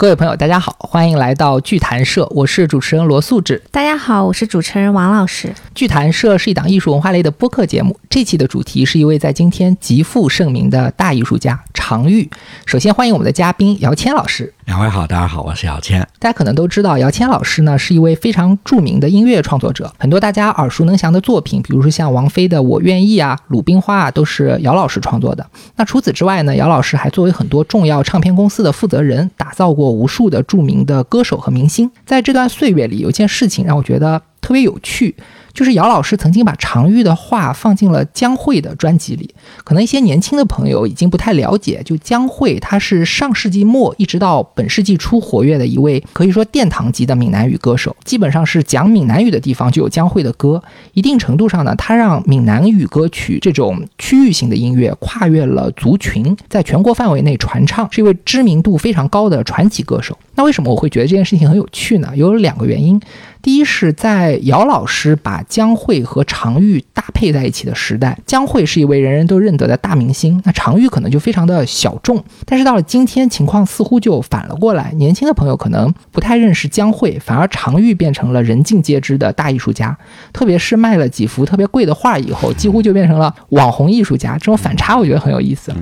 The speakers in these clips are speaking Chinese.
各位朋友，大家好，欢迎来到剧谈社，我是主持人罗素志。大家好，我是主持人王老师。剧谈社是一档艺术文化类的播客节目，这期的主题是一位在今天极负盛名的大艺术家常玉。首先欢迎我们的嘉宾姚谦老师。两位好，大家好，我是姚谦。大家可能都知道，姚谦老师呢是一位非常著名的音乐创作者，很多大家耳熟能详的作品，比如说像王菲的《我愿意》啊，《鲁冰花》啊，都是姚老师创作的。那除此之外呢，姚老师还作为很多重要唱片公司的负责人，打造过无数的著名的歌手和明星。在这段岁月里，有一件事情让我觉得特别有趣。就是姚老师曾经把常玉的话放进了江蕙的专辑里，可能一些年轻的朋友已经不太了解。就江蕙，她是上世纪末一直到本世纪初活跃的一位可以说殿堂级的闽南语歌手，基本上是讲闽南语的地方就有江蕙的歌。一定程度上呢，她让闽南语歌曲这种区域性的音乐跨越了族群，在全国范围内传唱，是一位知名度非常高的传奇歌手。那为什么我会觉得这件事情很有趣呢？有两个原因。第一是在姚老师把江蕙和常玉搭配在一起的时代，江蕙是一位人人都认得的大明星，那常玉可能就非常的小众。但是到了今天，情况似乎就反了过来，年轻的朋友可能不太认识江蕙，反而常玉变成了人尽皆知的大艺术家。特别是卖了几幅特别贵的画以后，几乎就变成了网红艺术家。这种反差，我觉得很有意思。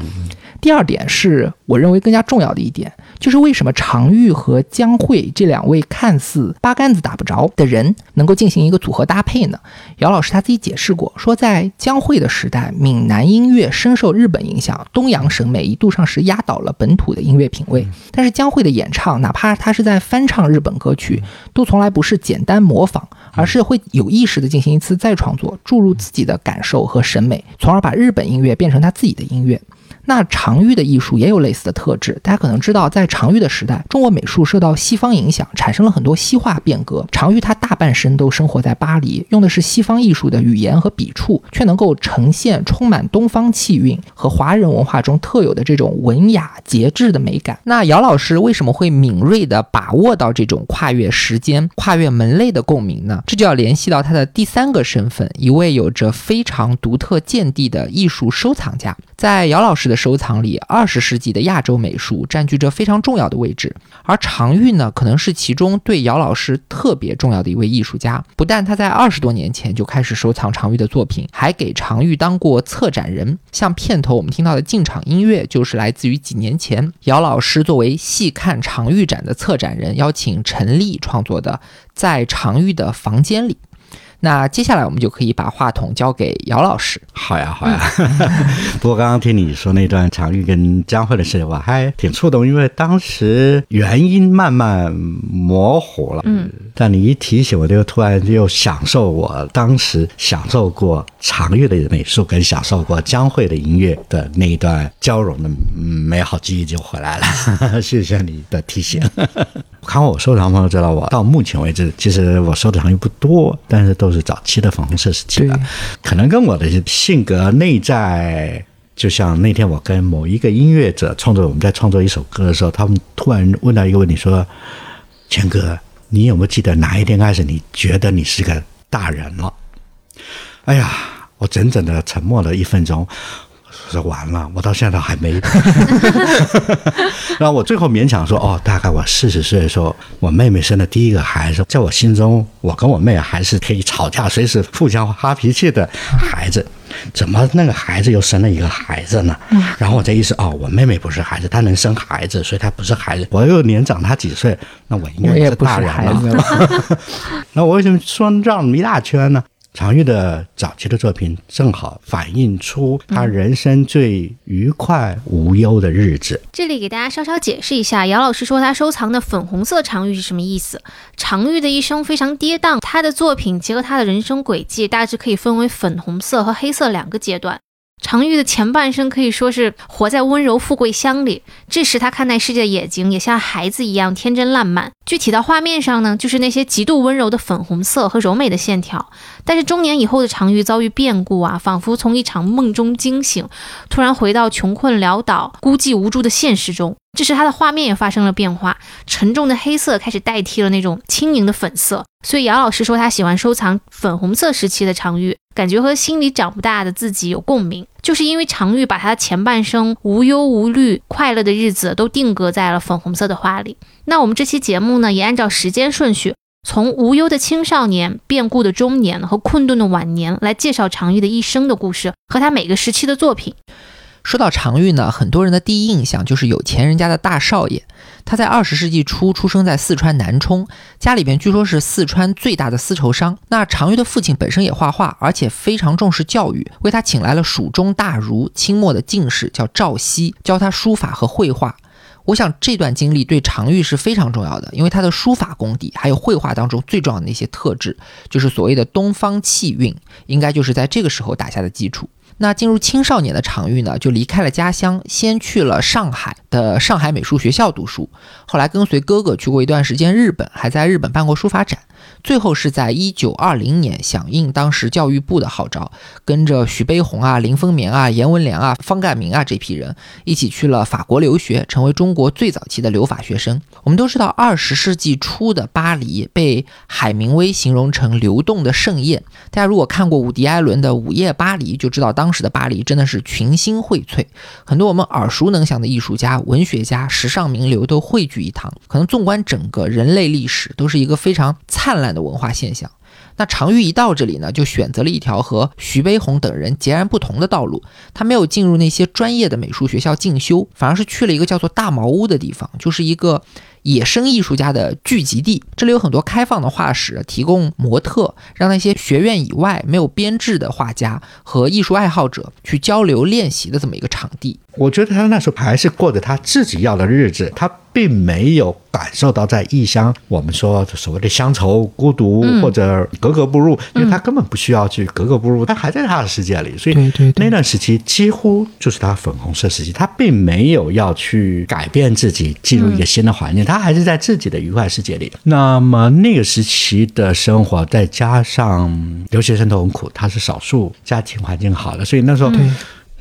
第二点是我认为更加重要的一点，就是为什么常玉和江蕙这两位看似八竿子打不着的人能够进行一个组合搭配呢？姚老师他自己解释过，说在江蕙的时代，闽南音乐深受日本影响，东洋审美一度上是压倒了本土的音乐品味。但是江蕙的演唱，哪怕他是在翻唱日本歌曲，都从来不是简单模仿，而是会有意识的进行一次再创作，注入自己的感受和审美，从而把日本音乐变成他自己的音乐。那常玉的艺术也有类似的特质，大家可能知道，在常玉的时代，中国美术受到西方影响，产生了很多西化变革。常玉他大半生都生活在巴黎，用的是西方艺术的语言和笔触，却能够呈现充满东方气韵和华人文化中特有的这种文雅节制的美感。那姚老师为什么会敏锐地把握到这种跨越时间、跨越门类的共鸣呢？这就要联系到他的第三个身份，一位有着非常独特见地的艺术收藏家。在姚老师的收藏里，二十世纪的亚洲美术占据着非常重要的位置，而常玉呢，可能是其中对姚老师特别重要的一位艺术家。不但他在二十多年前就开始收藏常玉的作品，还给常玉当过策展人。像片头我们听到的进场音乐，就是来自于几年前姚老师作为细看常玉展的策展人，邀请陈丽创作的《在常玉的房间里》。那接下来我们就可以把话筒交给姚老师。好呀，好呀。不过刚刚听你说那段常玉跟江慧的事，我还挺触动，因为当时原因慢慢模糊了。嗯。但你一提醒，我就突然又享受我当时享受过常玉的美术，跟享受过江慧的音乐的那一段交融的美好记忆就回来了。谢谢你的提醒。看我收藏朋友知道，我到目前为止，其实我收藏又不多，但是都是早期的粉红色时期的，可能跟我的性格内在，就像那天我跟某一个音乐者创作，我们在创作一首歌的时候，他们突然问到一个问题，说：“钱哥，你有没有记得哪一天开始，你觉得你是个大人了？”哎呀，我整整的沉默了一分钟。说完了，我到现在还没。然后我最后勉强说：“哦，大概我四十岁的时候，我妹妹生的第一个孩子，在我心中，我跟我妹还是可以吵架、随时互相发脾气的孩子。怎么那个孩子又生了一个孩子呢？然后我这意思哦，我妹妹不是孩子，她能生孩子，所以她不是孩子。我又年长她几岁，那我应该是大人了。那我为什么说绕那么一大圈呢？”常玉的早期的作品正好反映出他人生最愉快无忧的日子。这里给大家稍稍解释一下，姚老师说他收藏的粉红色常玉是什么意思？常玉的一生非常跌宕，他的作品结合他的人生轨迹，大致可以分为粉红色和黑色两个阶段。常玉的前半生可以说是活在温柔富贵乡里，这时他看待世界的眼睛也像孩子一样天真烂漫。具体到画面上呢，就是那些极度温柔的粉红色和柔美的线条。但是中年以后的常玉遭遇变故啊，仿佛从一场梦中惊醒，突然回到穷困潦倒、孤寂无助的现实中。这时他的画面也发生了变化，沉重的黑色开始代替了那种轻盈的粉色。所以姚老师说他喜欢收藏粉红色时期的常玉，感觉和心里长不大的自己有共鸣，就是因为常玉把他的前半生无忧无虑、快乐的日子都定格在了粉红色的画里。那我们这期节目呢，也按照时间顺序，从无忧的青少年、变故的中年和困顿的晚年来介绍常玉的一生的故事和他每个时期的作品。说到常玉呢，很多人的第一印象就是有钱人家的大少爷。他在二十世纪初出生在四川南充，家里边据说是四川最大的丝绸商。那常玉的父亲本身也画画，而且非常重视教育，为他请来了蜀中大儒、清末的进士叫赵熙，教他书法和绘画。我想这段经历对常玉是非常重要的，因为他的书法功底还有绘画当中最重要的那些特质，就是所谓的东方气韵，应该就是在这个时候打下的基础。那进入青少年的场域呢，就离开了家乡，先去了上海。的上海美术学校读书，后来跟随哥哥去过一段时间日本，还在日本办过书法展。最后是在一九二零年，响应当时教育部的号召，跟着徐悲鸿啊、林风眠啊、阎文良啊、方干民啊这批人一起去了法国留学，成为中国最早期的留法学生。我们都知道，二十世纪初的巴黎被海明威形容成流动的盛宴。大家如果看过伍迪·艾伦的《午夜巴黎》，就知道当时的巴黎真的是群星荟萃，很多我们耳熟能详的艺术家、文学家、时尚名流都汇聚一堂。可能纵观整个人类历史，都是一个非常灿烂的文化现象。那常玉一到这里呢，就选择了一条和徐悲鸿等人截然不同的道路。他没有进入那些专业的美术学校进修，反而是去了一个叫做大茅屋的地方，就是一个。野生艺术家的聚集地，这里有很多开放的画室，提供模特，让那些学院以外没有编制的画家和艺术爱好者去交流练习的这么一个场地。我觉得他那时候还是过着他自己要的日子，他并没有感受到在异乡我们说所谓的乡愁、孤独或者格格不入，因为他根本不需要去格格不入，他还在他的世界里。所以那段时期几乎就是他粉红色时期，他并没有要去改变自己，进入一个新的环境，他还是在自己的愉快世界里。那么那个时期的生活，再加上留学生都很苦，他是少数家庭环境好的，所以那时候。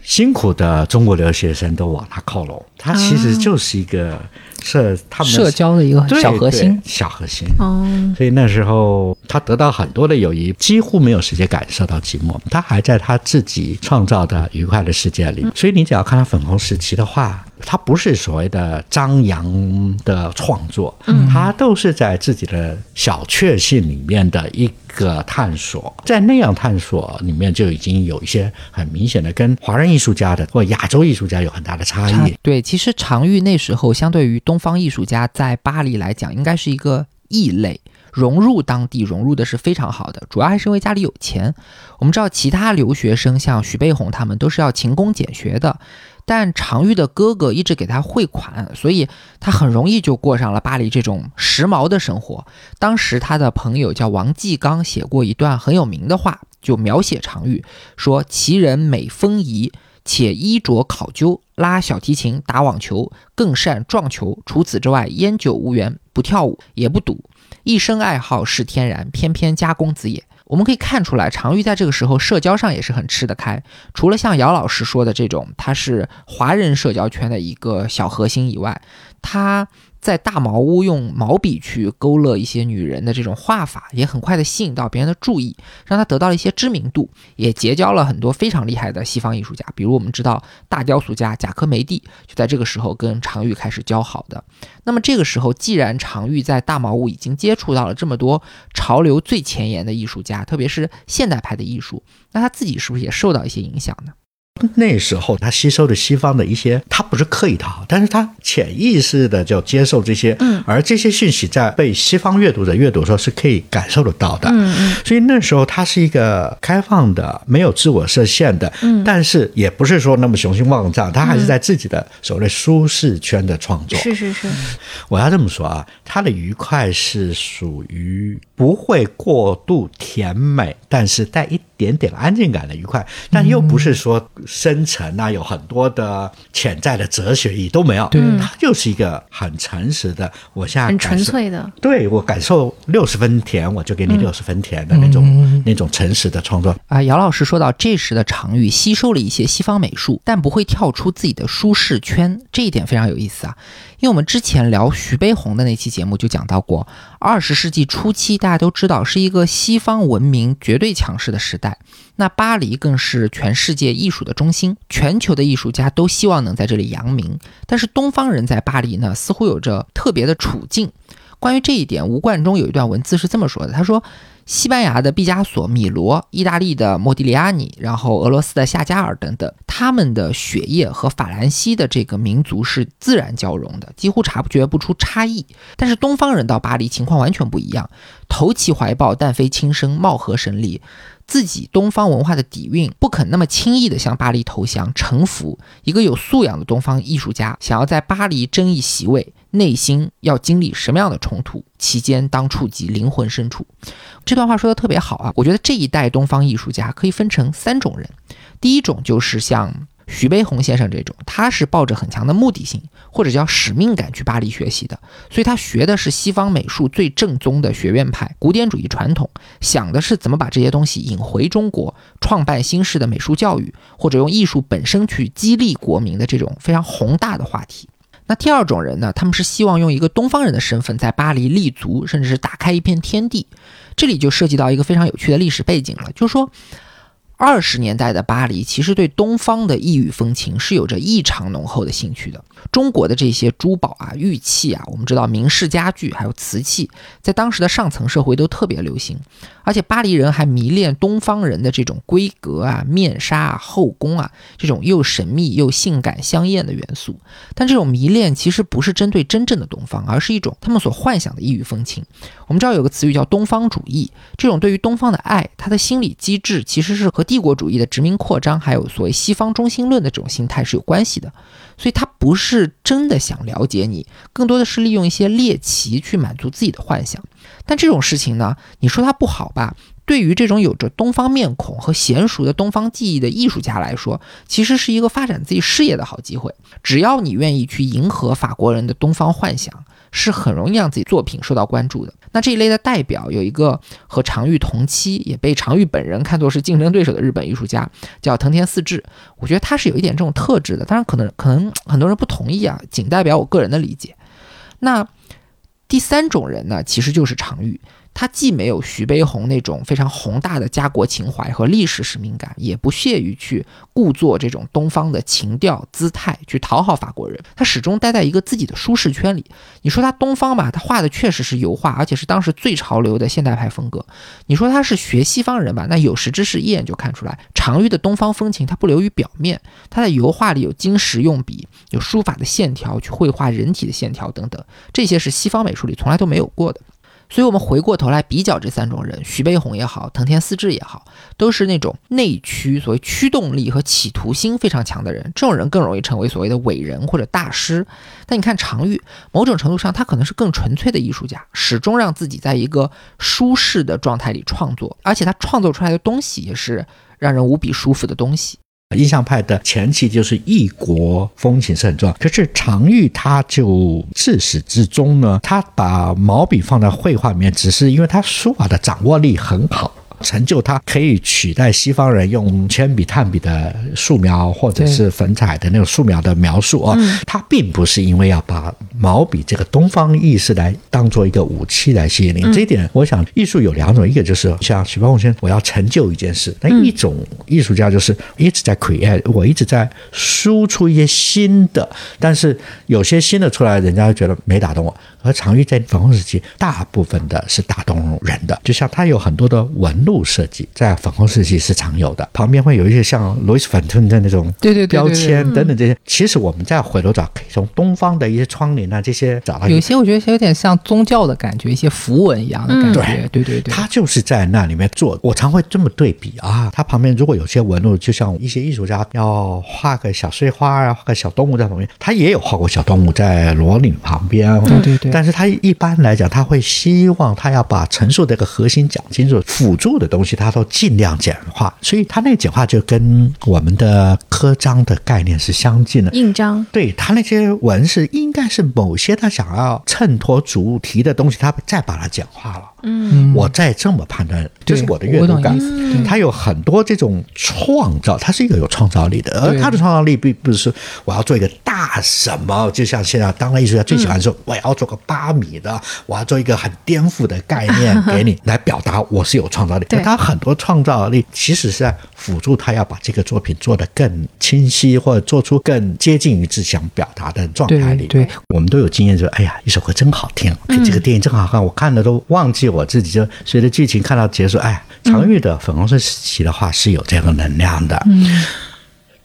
辛苦的中国留学生都往他靠拢，他其实就是一个社他们社交的一个小核心，小核心。哦，所以那时候他得到很多的友谊，几乎没有时间感受到寂寞。他还在他自己创造的愉快的世界里。所以你只要看他粉红时期的话，他不是所谓的张扬的创作，嗯他都是在自己的小确幸里面的一。个探索，在那样探索里面就已经有一些很明显的跟华人艺术家的或亚洲艺术家有很大的差异。对，其实常玉那时候相对于东方艺术家在巴黎来讲，应该是一个异类，融入当地融入的是非常好的，主要还是因为家里有钱。我们知道其他留学生像徐悲鸿他们都是要勤工俭学的。但常玉的哥哥一直给他汇款，所以他很容易就过上了巴黎这种时髦的生活。当时他的朋友叫王继刚，写过一段很有名的话，就描写常玉说：“其人美风仪，且衣着考究，拉小提琴、打网球，更善撞球。除此之外，烟酒无缘，不跳舞，也不赌，一生爱好是天然，偏偏家公子也。”我们可以看出来，常玉在这个时候社交上也是很吃得开。除了像姚老师说的这种，他是华人社交圈的一个小核心以外，他。在大茅屋用毛笔去勾勒一些女人的这种画法，也很快的吸引到别人的注意，让他得到了一些知名度，也结交了很多非常厉害的西方艺术家。比如我们知道大雕塑家贾科梅蒂就在这个时候跟常玉开始交好的。那么这个时候，既然常玉在大茅屋已经接触到了这么多潮流最前沿的艺术家，特别是现代派的艺术，那他自己是不是也受到一些影响呢？那时候他吸收的西方的一些，他不是刻意讨好，但是他潜意识的就接受这些，嗯，而这些讯息在被西方阅读者阅读的时候是可以感受得到的，嗯嗯，所以那时候他是一个开放的，没有自我设限的，嗯，但是也不是说那么雄心万丈，他还是在自己的所谓舒适圈的创作，是是是，我要这么说啊，他的愉快是属于不会过度甜美，但是带一。点点安静感的愉快，但又不是说深沉啊，有很多的潜在的哲学意义都没有。对它就是一个很诚实的，我现在很纯粹的。对我感受六十分甜，我就给你六十分甜的那种、那种诚实的创作。啊，姚老师说到这时的常玉吸收了一些西方美术，但不会跳出自己的舒适圈，这一点非常有意思啊。因为我们之前聊徐悲鸿的那期节目就讲到过，二十世纪初期大家都知道是一个西方文明绝对强势的时代，那巴黎更是全世界艺术的中心，全球的艺术家都希望能在这里扬名，但是东方人在巴黎呢，似乎有着特别的处境。关于这一点，吴冠中有一段文字是这么说的：“他说，西班牙的毕加索、米罗，意大利的莫迪里亚尼，然后俄罗斯的夏加尔等等，他们的血液和法兰西的这个民族是自然交融的，几乎察觉不出差异。但是东方人到巴黎情况完全不一样，投其怀抱，但非轻生，貌合神离。”自己东方文化的底蕴，不肯那么轻易地向巴黎投降臣服。一个有素养的东方艺术家，想要在巴黎争一席位，内心要经历什么样的冲突？其间当触及灵魂深处。这段话说的特别好啊！我觉得这一代东方艺术家可以分成三种人，第一种就是像。徐悲鸿先生这种，他是抱着很强的目的性或者叫使命感去巴黎学习的，所以他学的是西方美术最正宗的学院派古典主义传统，想的是怎么把这些东西引回中国，创办新式的美术教育，或者用艺术本身去激励国民的这种非常宏大的话题。那第二种人呢，他们是希望用一个东方人的身份在巴黎立足，甚至是打开一片天地。这里就涉及到一个非常有趣的历史背景了，就是说。二十年代的巴黎其实对东方的异域风情是有着异常浓厚的兴趣的。中国的这些珠宝啊、玉器啊，我们知道明式家具还有瓷器，在当时的上层社会都特别流行。而且巴黎人还迷恋东方人的这种规格啊、面纱啊、后宫啊这种又神秘又性感香艳的元素。但这种迷恋其实不是针对真正的东方，而是一种他们所幻想的异域风情。我们知道有个词语叫东方主义，这种对于东方的爱，它的心理机制其实是和帝国主义的殖民扩张，还有所谓西方中心论的这种心态是有关系的。所以他不是真的想了解你，更多的是利用一些猎奇去满足自己的幻想。但这种事情呢，你说它不好吧？对于这种有着东方面孔和娴熟的东方技艺的艺术家来说，其实是一个发展自己事业的好机会。只要你愿意去迎合法国人的东方幻想。是很容易让自己作品受到关注的。那这一类的代表有一个和常玉同期，也被常玉本人看作是竞争对手的日本艺术家，叫藤田四治。我觉得他是有一点这种特质的，当然可能可能很多人不同意啊，仅代表我个人的理解。那第三种人呢，其实就是常玉。他既没有徐悲鸿那种非常宏大的家国情怀和历史使命感，也不屑于去故作这种东方的情调姿态去讨好法国人。他始终待在一个自己的舒适圈里。你说他东方吧，他画的确实是油画，而且是当时最潮流的现代派风格。你说他是学西方人吧，那有识之士一眼就看出来，常玉的东方风情他不流于表面。他在油画里有金石用笔，有书法的线条去绘画人体的线条等等，这些是西方美术里从来都没有过的。所以，我们回过头来比较这三种人，徐悲鸿也好，藤田四治也好，都是那种内驱，所谓驱动力和企图心非常强的人。这种人更容易成为所谓的伟人或者大师。但你看常玉，某种程度上他可能是更纯粹的艺术家，始终让自己在一个舒适的状态里创作，而且他创作出来的东西也是让人无比舒服的东西。印象派的前期就是异国风情是很重要，可是常玉他就自始至终呢，他把毛笔放在绘画里面，只是因为他书法的掌握力很好。成就它可以取代西方人用铅笔、炭笔的素描，或者是粉彩的那种素描的描述啊。它并不是因为要把毛笔这个东方意识来当做一个武器来吸引你。这一点，我想艺术有两种，一个就是像许光宏先生，我要成就一件事；那一种艺术家就是一直在 create，我一直在输出一些新的，但是有些新的出来，人家觉得没打动我。而常玉在粉红时期，大部分的是打动人的，就像他有很多的纹路设计，在粉红设计是常有的，旁边会有一些像 Louis Vuitton 的那种对对标签等等这些。其实我们再回头找，可以从东方的一些窗帘啊这些找到。有些我觉得有点像宗教的感觉，一些符文一样的感觉。对对对，他就是在那里面做。我常会这么对比啊，他旁边如果有些纹路，就像一些艺术家要画个小碎花啊，画个小动物在旁边，他也有画过小动物在罗岭旁边。对对对。但是他一般来讲，他会希望他要把陈述这个核心讲清楚，辅助有的东西它都尽量简化，所以它那个简化就跟我们的刻章的概念是相近的。印章，对他那些文是应该是某些他想要衬托主题的东西，他再把它简化了。嗯，我再这么判断，这是我的阅读感。他有很多这种创造，他是一个有创造力的，而他的创造力并不是说我要做一个大什么，就像现在当代艺术家最喜欢说，我要做个八米的，我要做一个很颠覆的概念给你来表达我是有创造力。对。他很多创造力其实是在辅助他要把这个作品做得更清晰，或者做出更接近于自己想表达的状态里。对对。我们都有经验，说哎呀，一首歌真好听，嗯这个电影真好看，我看了都忘记我自己，就随着剧情看到结束，哎，常玉的粉红色时期的话是有这个能量的，嗯，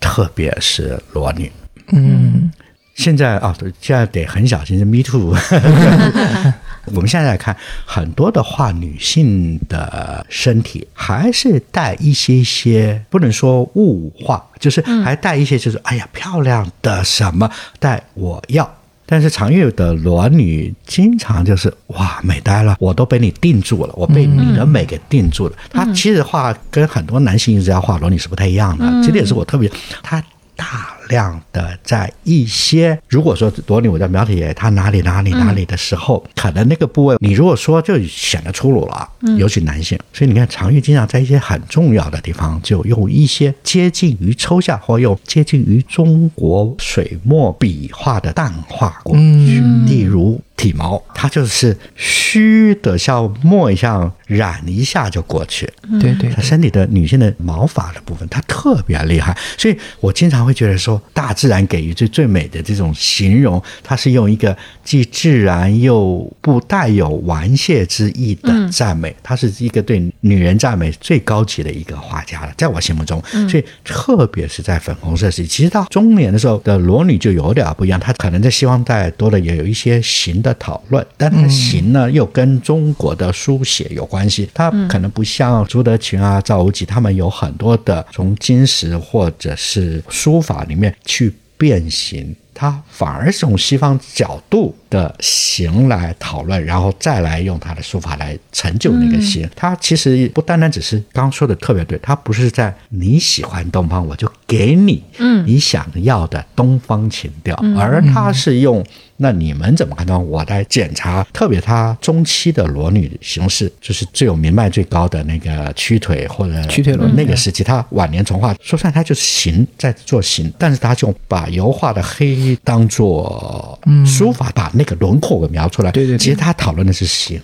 特别是裸女。嗯，现在啊，对，现在得很小心，是 Me Too。我们现在来看，很多的话，女性的身体还是带一些些，不能说物化，就是还带一些，就是、哎呀，漂亮的什么，带我要。但是常玉的裸女经常就是哇美呆了，我都被你定住了，我被你的美给定住了。她其实画跟很多男性艺术家画裸女是不太一样的，这点是我特别，她大量的在一些，如果说裸女我在描写她哪里哪里哪里的时候，可能那个部位你如果说就显得粗鲁了，尤其男性，所以你看常玉经常在一些很重要的地方就用一些接近于抽象或用接近于中国水墨笔画的淡化过去，例如。体毛，它就是虚的，像墨一样染一下就过去。对对她身体的女性的毛发的部分，它特别厉害，所以我经常会觉得说，大自然给予最最美的这种形容，它是用一个既自然又不带有玩亵之意的赞美，它是一个对女人赞美最高级的一个画家了，在我心目中。所以特别是在粉红色时期，其实到中年的时候的裸女就有点不一样，她可能在西方带多了也有一些形的讨论，但她的形呢又跟中国的书写有关系，它可能不像朱德群啊、赵无极他们有很多的从金石或者是书法里面去变形。它反而是从西方角度的形来讨论，然后再来用他的书法来成就那个形。它其实不单单只是刚刚说的特别对，它不是在你喜欢东方，我就给你你想要的东方情调，而它是用。那你们怎么看到我来检查？特别他中期的裸女形式，就是最有名脉最高的那个屈腿或者屈腿裸那个时期，他晚年从画，说出来他就是形在做形，但是他就把油画的黑当做书法，把那个轮廓给描出来。对对对其实他讨论的是形，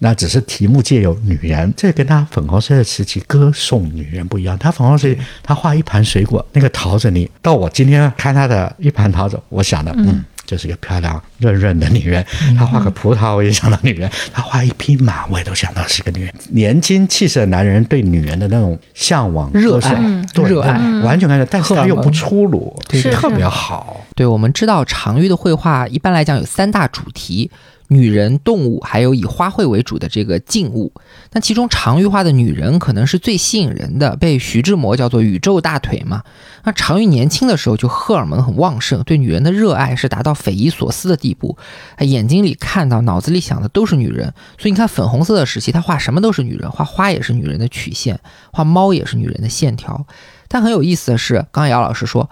那只是题目借由女人，这跟他粉红色的时期歌颂女人不一样。他粉红色时期，她画一盘水果，那个桃子你到我今天看他的一盘桃子，我想的嗯。就是一个漂亮润润的女人，她画个葡萄我也想到女人，她画一匹马我也都想到是个女人。年轻气盛的男人对女人的那种向往、热爱对热爱。完全看到，但是他又不粗鲁，是特别好。对，我们知道常玉的绘画一般来讲有三大主题：女人、动物，还有以花卉为主的这个静物。那其中常玉画的女人可能是最吸引人的，被徐志摩叫做“宇宙大腿”嘛。那常玉年轻的时候就荷尔蒙很旺盛，对女人的热爱是达到匪夷所思的地步，哎眼睛里看到、脑子里想的都是女人。所以你看粉红色的时期，他画什么都是女人，画花也是女人的曲线，画猫也是女人的线条。但很有意思的是，刚才姚老师说，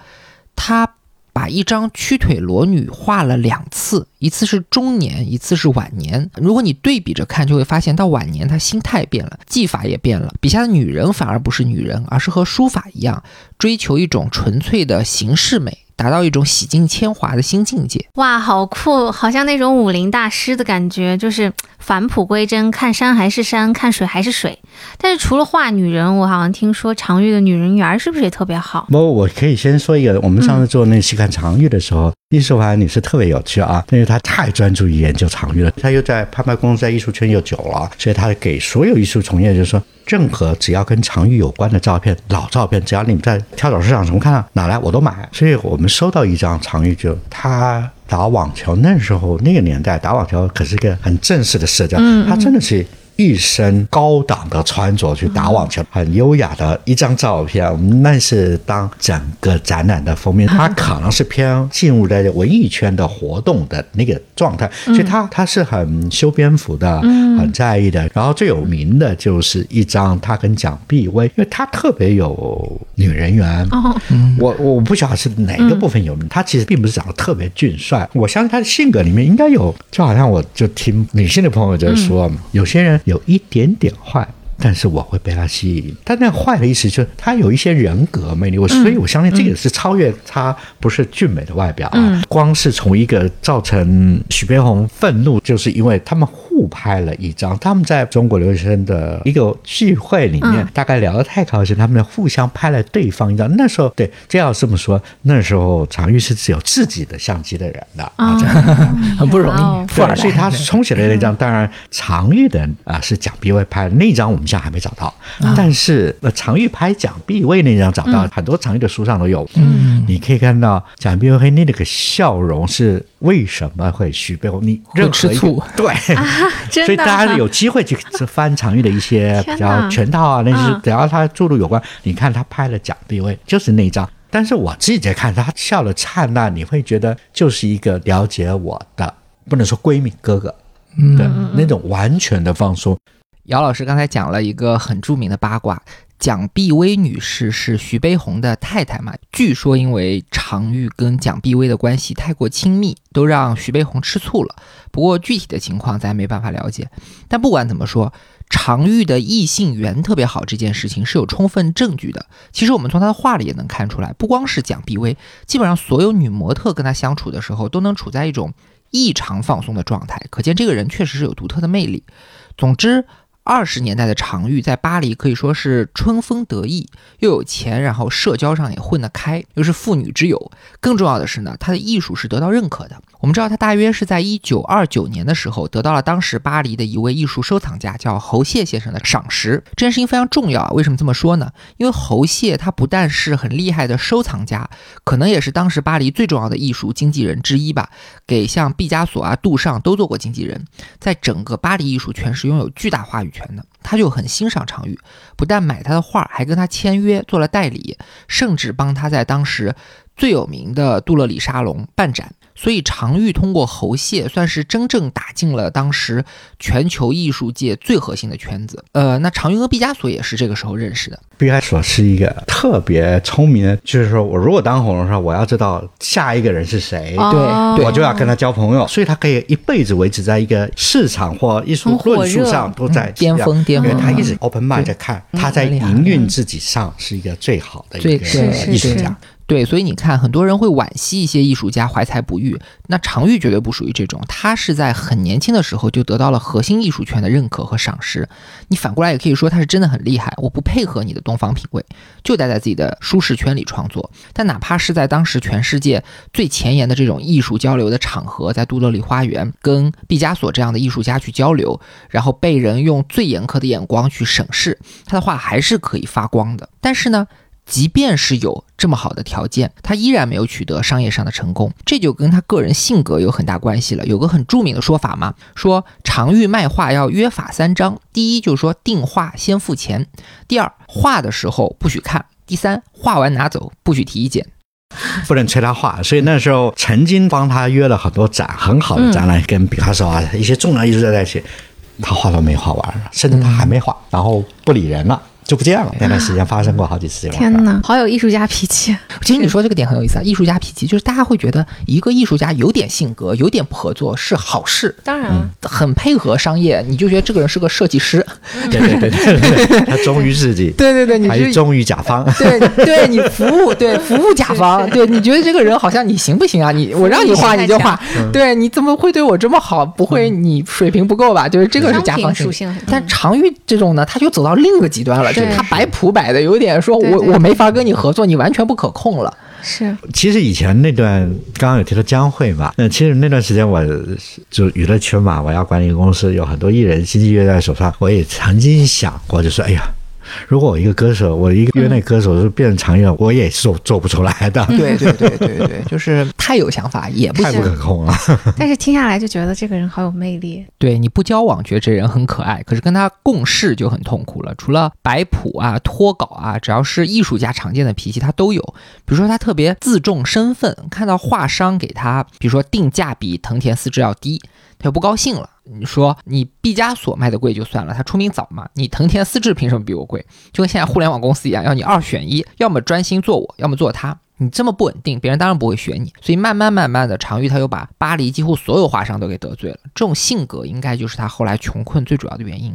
他把一张屈腿裸女画了两次，一次是中年，一次是晚年。如果你对比着看，就会发现到晚年她心态变了，技法也变了。笔下的女人反而不是女人，而是和书法一样，追求一种纯粹的形式美，达到一种洗尽铅华的新境界。哇，好酷，好像那种武林大师的感觉，就是返璞归真，看山还是山，看水还是水。但是除了画女人，我好像听说常玉的女人缘是不是也特别好？不，我可以先说一个，我们上次做那个细看常玉的时候，艺术华女士特别有趣啊，因为她太专注于研究藏玉了，她又在拍卖公司、在艺术圈又久了，所以她给所有艺术从业者说，任何只要跟藏玉有关的照片、老照片，只要你们在跳蚤市场什么看到哪来我都买。所以我们收到一张藏玉就他打网球，那时候那个年代打网球可是个很正式的社交，他真的是。一身高档的穿着去打网球，很优雅的一张照片。那是当整个展览的封面，它可能是偏进入在文艺圈的活动的那个状态，所以他他是很修边幅的，很在意的。然后最有名的就是一张他跟蒋碧薇，因为他特别有 女人缘。哦，我我不晓得是哪个部分有名，他其实并不是长得特别俊帅，我相信他的性格里面应该有，就好像我就听女性的朋友就说，有些人有一点点坏。但是我会被他吸引，但那坏的意思就是他有一些人格魅力，我所以我相信这个是超越他不是俊美的外表啊，光是从一个造成许悲鸿愤怒，就是因为他们互拍了一张，他们在中国留学生的一个聚会里面，大概聊得太高兴，他们互相拍了对方一张。那时候对，这要这么说，那时候常玉是只有自己的相机的人的啊，很不容易，对，所以他冲起来那张，当然常玉的啊是蒋碧薇拍的那张，我们。现在还没找到，但是那常玉拍蒋碧薇那张找到，很多常玉的书上都有。嗯，你可以看到蒋碧薇那那个笑容是为什么会虚背后？你会吃醋？对，所以大家有机会去翻常玉的一些比较全套啊，那些只要他注入有关，你看他拍了蒋碧薇就是那张。但是我自己在看，他笑的灿烂，你会觉得就是一个了解我的，不能说闺蜜哥哥的那种完全的放松。姚老师刚才讲了一个很著名的八卦，蒋碧薇女士是徐悲鸿的太太嘛？据说因为常玉跟蒋碧薇的关系太过亲密，都让徐悲鸿吃醋了。不过具体的情况咱没办法了解。但不管怎么说，常玉的异性缘特别好这件事情是有充分证据的。其实我们从他的话里也能看出来，不光是蒋碧薇，基本上所有女模特跟他相处的时候，都能处在一种异常放松的状态，可见这个人确实是有独特的魅力。总之。二十年代的常玉在巴黎可以说是春风得意，又有钱，然后社交上也混得开，又是妇女之友。更重要的是呢，他的艺术是得到认可的。我们知道他大约是在一九二九年的时候得到了当时巴黎的一位艺术收藏家叫侯谢先生的赏识。这件事情非常重要啊！为什么这么说呢？因为侯谢他不但是很厉害的收藏家，可能也是当时巴黎最重要的艺术经纪人之一吧。给像毕加索啊、杜尚都做过经纪人，在整个巴黎艺术圈是拥有巨大话语权的。他就很欣赏常玉，不但买他的画，还跟他签约做了代理，甚至帮他在当时最有名的杜勒里沙龙办展。所以常玉通过侯谢，算是真正打进了当时全球艺术界最核心的圈子。呃，那常玉和毕加索也是这个时候认识的。毕加索是一个特别聪明的，就是说我如果当红的时候，我要知道下一个人是谁，对，我就要跟他交朋友。所以他可以一辈子维持在一个市场或艺术论述上都在巅峰，巅峰。因为他一直 open mind 在看，他在营运自己上是一个最好的一个艺术家。对，所以你看，很多人会惋惜一些艺术家怀才不遇。那常玉绝对不属于这种，他是在很年轻的时候就得到了核心艺术圈的认可和赏识。你反过来也可以说他是真的很厉害。我不配合你的东方品味，就待在自己的舒适圈里创作。但哪怕是在当时全世界最前沿的这种艺术交流的场合，在杜乐里花园跟毕加索这样的艺术家去交流，然后被人用最严苛的眼光去审视，他的画还是可以发光的。但是呢？即便是有这么好的条件，他依然没有取得商业上的成功，这就跟他个人性格有很大关系了。有个很著名的说法嘛，说常玉卖画要约法三章：第一就是说订画先付钱；第二画的时候不许看；第三画完拿走，不许提意见，不能催他画。所以那时候曾经帮他约了很多展，很好的展览，跟毕卡索啊一些重要艺术家在一起，他画都没画完，甚至他还没画，然后不理人了。就不见了。那段时间发生过好几次。天哪，好有艺术家脾气。其实你说这个点很有意思啊，艺术家脾气就是大家会觉得一个艺术家有点性格，有点不合作是好事。当然，很配合商业，你就觉得这个人是个设计师。对对对对对，他忠于自己。对对对，你是忠于甲方。对对，你服务对服务甲方。对，你觉得这个人好像你行不行啊？你我让你画你就画。对，你怎么会对我这么好？不会你水平不够吧？就是这个是甲方属性。但常玉这种呢，他就走到另一个极端了。他摆谱摆的有点说，我我没法跟你合作，你完全不可控了。是，其实以前那段刚刚有提到江蕙嘛，那其实那段时间我就娱乐圈嘛，我要管理公司，有很多艺人经纪约在手上，我也曾经想过，就说哎呀，如果我一个歌手，我一个乐内歌手是变成常玉，我也做做不出来的，对对对对对，就是太有想法也不太不。可控了。但是听下来就觉得这个人好有魅力。对你不交往，觉得这人很可爱，可是跟他共事就很痛苦了。除了摆谱啊、脱稿啊，只要是艺术家常见的脾气，他都有。比如说，他特别自重身份，看到画商给他，比如说定价比藤田四治要低，他就不高兴了。你说你毕加索卖的贵就算了，他出名早嘛，你藤田四治凭什么比我贵？就跟现在互联网公司一样，要你二选一，要么专心做我，要么做他。你这么不稳定，别人当然不会选你。所以慢慢慢慢的，常玉他又把巴黎几乎所有画商都给得罪了。这种性格应该就是他后来穷困最主要的原因。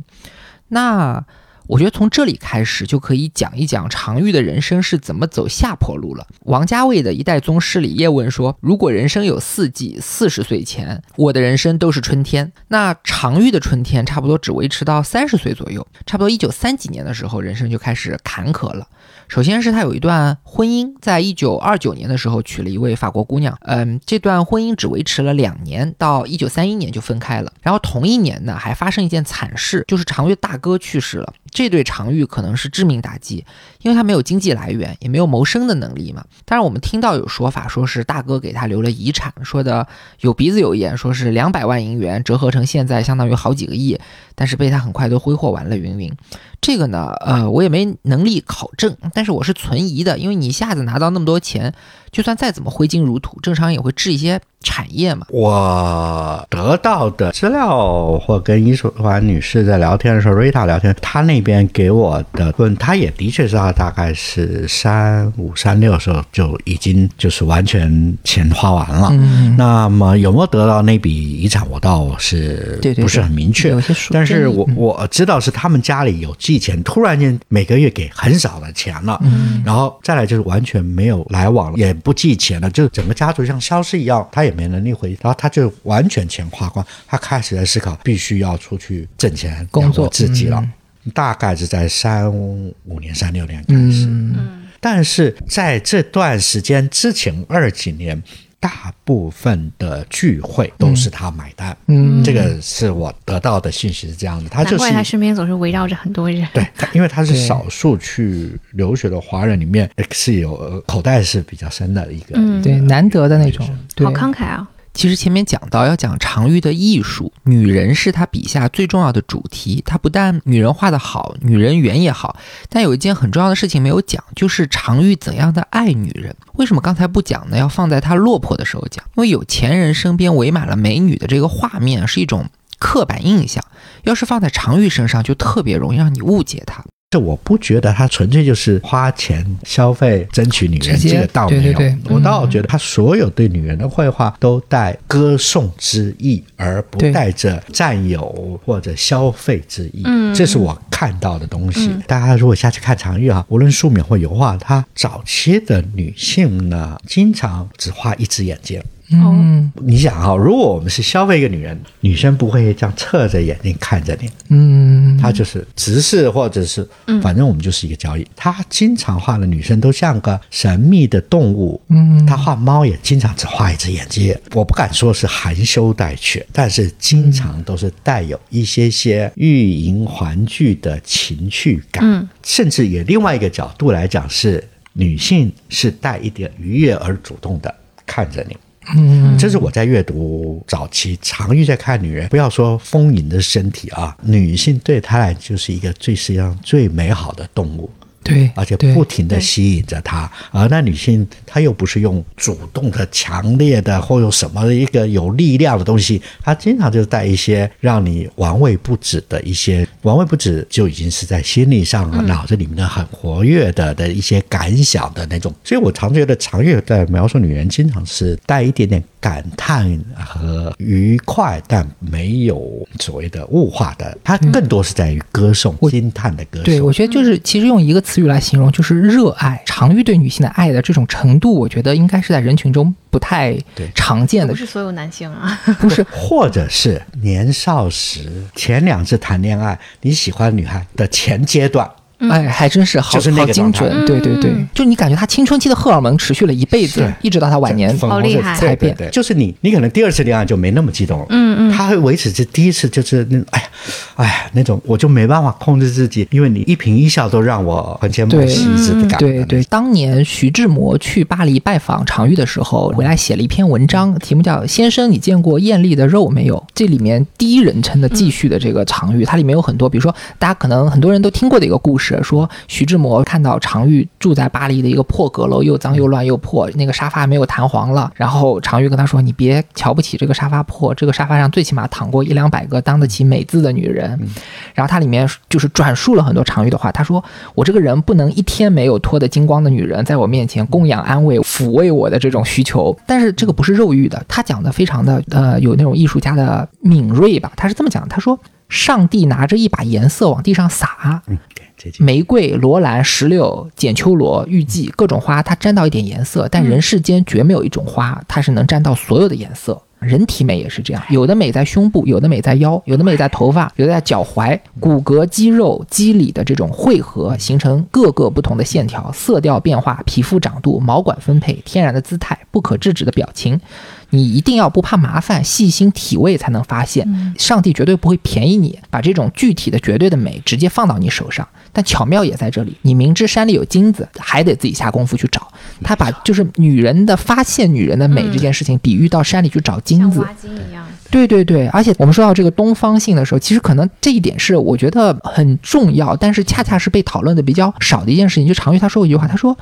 那我觉得从这里开始就可以讲一讲常玉的人生是怎么走下坡路了。王家卫的一代宗师李叶问说：“如果人生有四季，四十岁前我的人生都是春天。那常玉的春天差不多只维持到三十岁左右，差不多一九三几年的时候，人生就开始坎坷了。首先是他有一段婚姻，在一九二九年的时候娶了一位法国姑娘，嗯，这段婚姻只维持了两年，到一九三一年就分开了。然后同一年呢，还发生一件惨事，就是常玉大哥去世了。这对常玉可能是致命打击，因为他没有经济来源，也没有谋生的能力嘛。当然，我们听到有说法，说是大哥给他留了遗产，说的有鼻子有眼，说是两百万银元，折合成现在相当于好几个亿，但是被他很快都挥霍完了，云云。这个呢，呃，我也没能力考证，但是我是存疑的，因为你一下子拿到那么多钱，就算再怎么挥金如土，正常也会置一些产业嘛。我得到的资料或跟伊淑环女士在聊天的时候瑞塔聊天，她那边给我的问，他也的确是他大概是三五三六的时候就已经就是完全钱花完了。嗯，那么有没有得到那笔遗产，我倒是不是很明确。但是我我知道是他们家里有寄钱，突然间每个月给很少的钱了，嗯然后再来就是完全没有来往了，也不寄钱了，就整个家族像消失一样，他也没能力回，然后他就完全钱花光，他开始在思考必须要出去挣钱工作自己了。嗯大概是在三五年、三六年开始，嗯。但是在这段时间之前二几年，大部分的聚会都是他买单。嗯，这个是我得到的信息是这样的，他就是他身边总是围绕着很多人。对，因为他是少数去留学的华人里面是有呃口袋是比较深的一个，嗯。对难得的那种，好慷慨啊！其实前面讲到要讲常玉的艺术，女人是他笔下最重要的主题。他不但女人画得好，女人缘也好，但有一件很重要的事情没有讲，就是常玉怎样的爱女人。为什么刚才不讲呢？要放在他落魄的时候讲，因为有钱人身边围满了美女的这个画面是一种刻板印象，要是放在常玉身上，就特别容易让你误解他。这我不觉得他纯粹就是花钱消费争取女人，这个倒没有。对对对我倒觉得他所有对女人的绘画都带歌颂之意，而不带着占有或者消费之意。嗯这是我看到的东西。嗯大家如果下去看常玉啊，无论素描或油画，她早期的女性呢，经常只画一只眼睛。嗯你想哈、如果我们是消费一个女人，女生不会这样侧着眼睛看着你，嗯，她就是直视或者是，反正我们就是一个交易。她经常画的女生都像个神秘的动物，嗯她画猫也经常只画一只眼睛。我不敢说是含羞带怯，但是经常都是带有一些些欲迎还拒的情趣感，嗯甚至也另外一个角度来讲，是女性是带一点愉悦而主动的看着你。嗯这是我在阅读早期常遇在看女人，不要说丰盈的身体啊，女性对她来就是一个最世界上最美好的动物。对，而且不停的吸引着他，而那女性她又不是用主动的、强烈的或有什么一个有力量的东西，她经常就带一些让你玩味不止的一些玩味不止，就已经是在心理上、脑子里面的很活跃的的一些感想的那种。所以我常觉得常月在描述女人，经常是带一点点感叹和愉快，但没有所谓的物化的，它更多是在于歌颂、惊叹的歌颂。对，我觉得就是其实用一个词语来形容，就是热爱。常玉对女性的爱的这种程度，我觉得应该是在人群中不太常见的不。是所有男性啊，不是，或者是年少时前两次谈恋爱，你喜欢女孩的前阶段，哎，还真是好，就是那个精准，对对对。嗯，就你感觉他青春期的荷尔蒙持续了一辈子，一直到他晚年才变。就是你，你可能第二次恋爱就没那么激动了，嗯嗯，他会维持这第一次就是那种哎呀，哎呀那种，我就没办法控制自己，因为你一颦一笑都让我魂牵梦对系一直的感对对，当年徐志摩去巴黎拜访常玉的时候，回来写了一篇文章，题目叫《先生，你见过艳丽的肉没有》。这里面第一人称的继续的这个常玉，它里面有很多，比如说大家可能很多人都听过的一个故事，说徐志摩看到常玉住在巴黎的一个破阁楼，又脏又乱又破，那个沙发没有弹簧了，然后常玉跟他说：“你别瞧不起这个沙发破，这个沙发上最起码躺过一两百个当得起美字的女人。”然后他里面就是转述了很多常玉的话。他说：“我这个人不能一天没有脱得精光的女人在我面前供养、安慰、抚慰我的这种需求。但是这个不是肉欲的，他讲的非常的呃有那种艺术家的敏锐吧。他是这么讲的，他说：上帝拿着一把颜色往地上撒，玫瑰、罗兰、石榴、剪秋罗、玉荠各种花，它沾到一点颜色，但人世间绝没有一种花，它是能沾到所有的颜色。人体美也是这样，有的美在胸部，有的美在腰，有的美在头发，有的在脚踝，骨骼、肌肉、肌理的这种汇合，形成各个不同的线条、色调变化、皮肤长度、毛管分配、天然的姿态、不可制止的表情。你一定要不怕麻烦，细心体味才能发现。上帝绝对不会便宜你，把这种具体的、绝对的美直接放到你手上。但巧妙也在这里，你明知山里有金子，还得自己下功夫去找。他把就是女人的发现女人的美这件事情，比喻到山里去找金子。对对对，而且我们说到这个东方性的时候，其实可能这一点是我觉得很重要，但是恰恰是被讨论的比较少的一件事情。就常玉他说过一句话，他说：“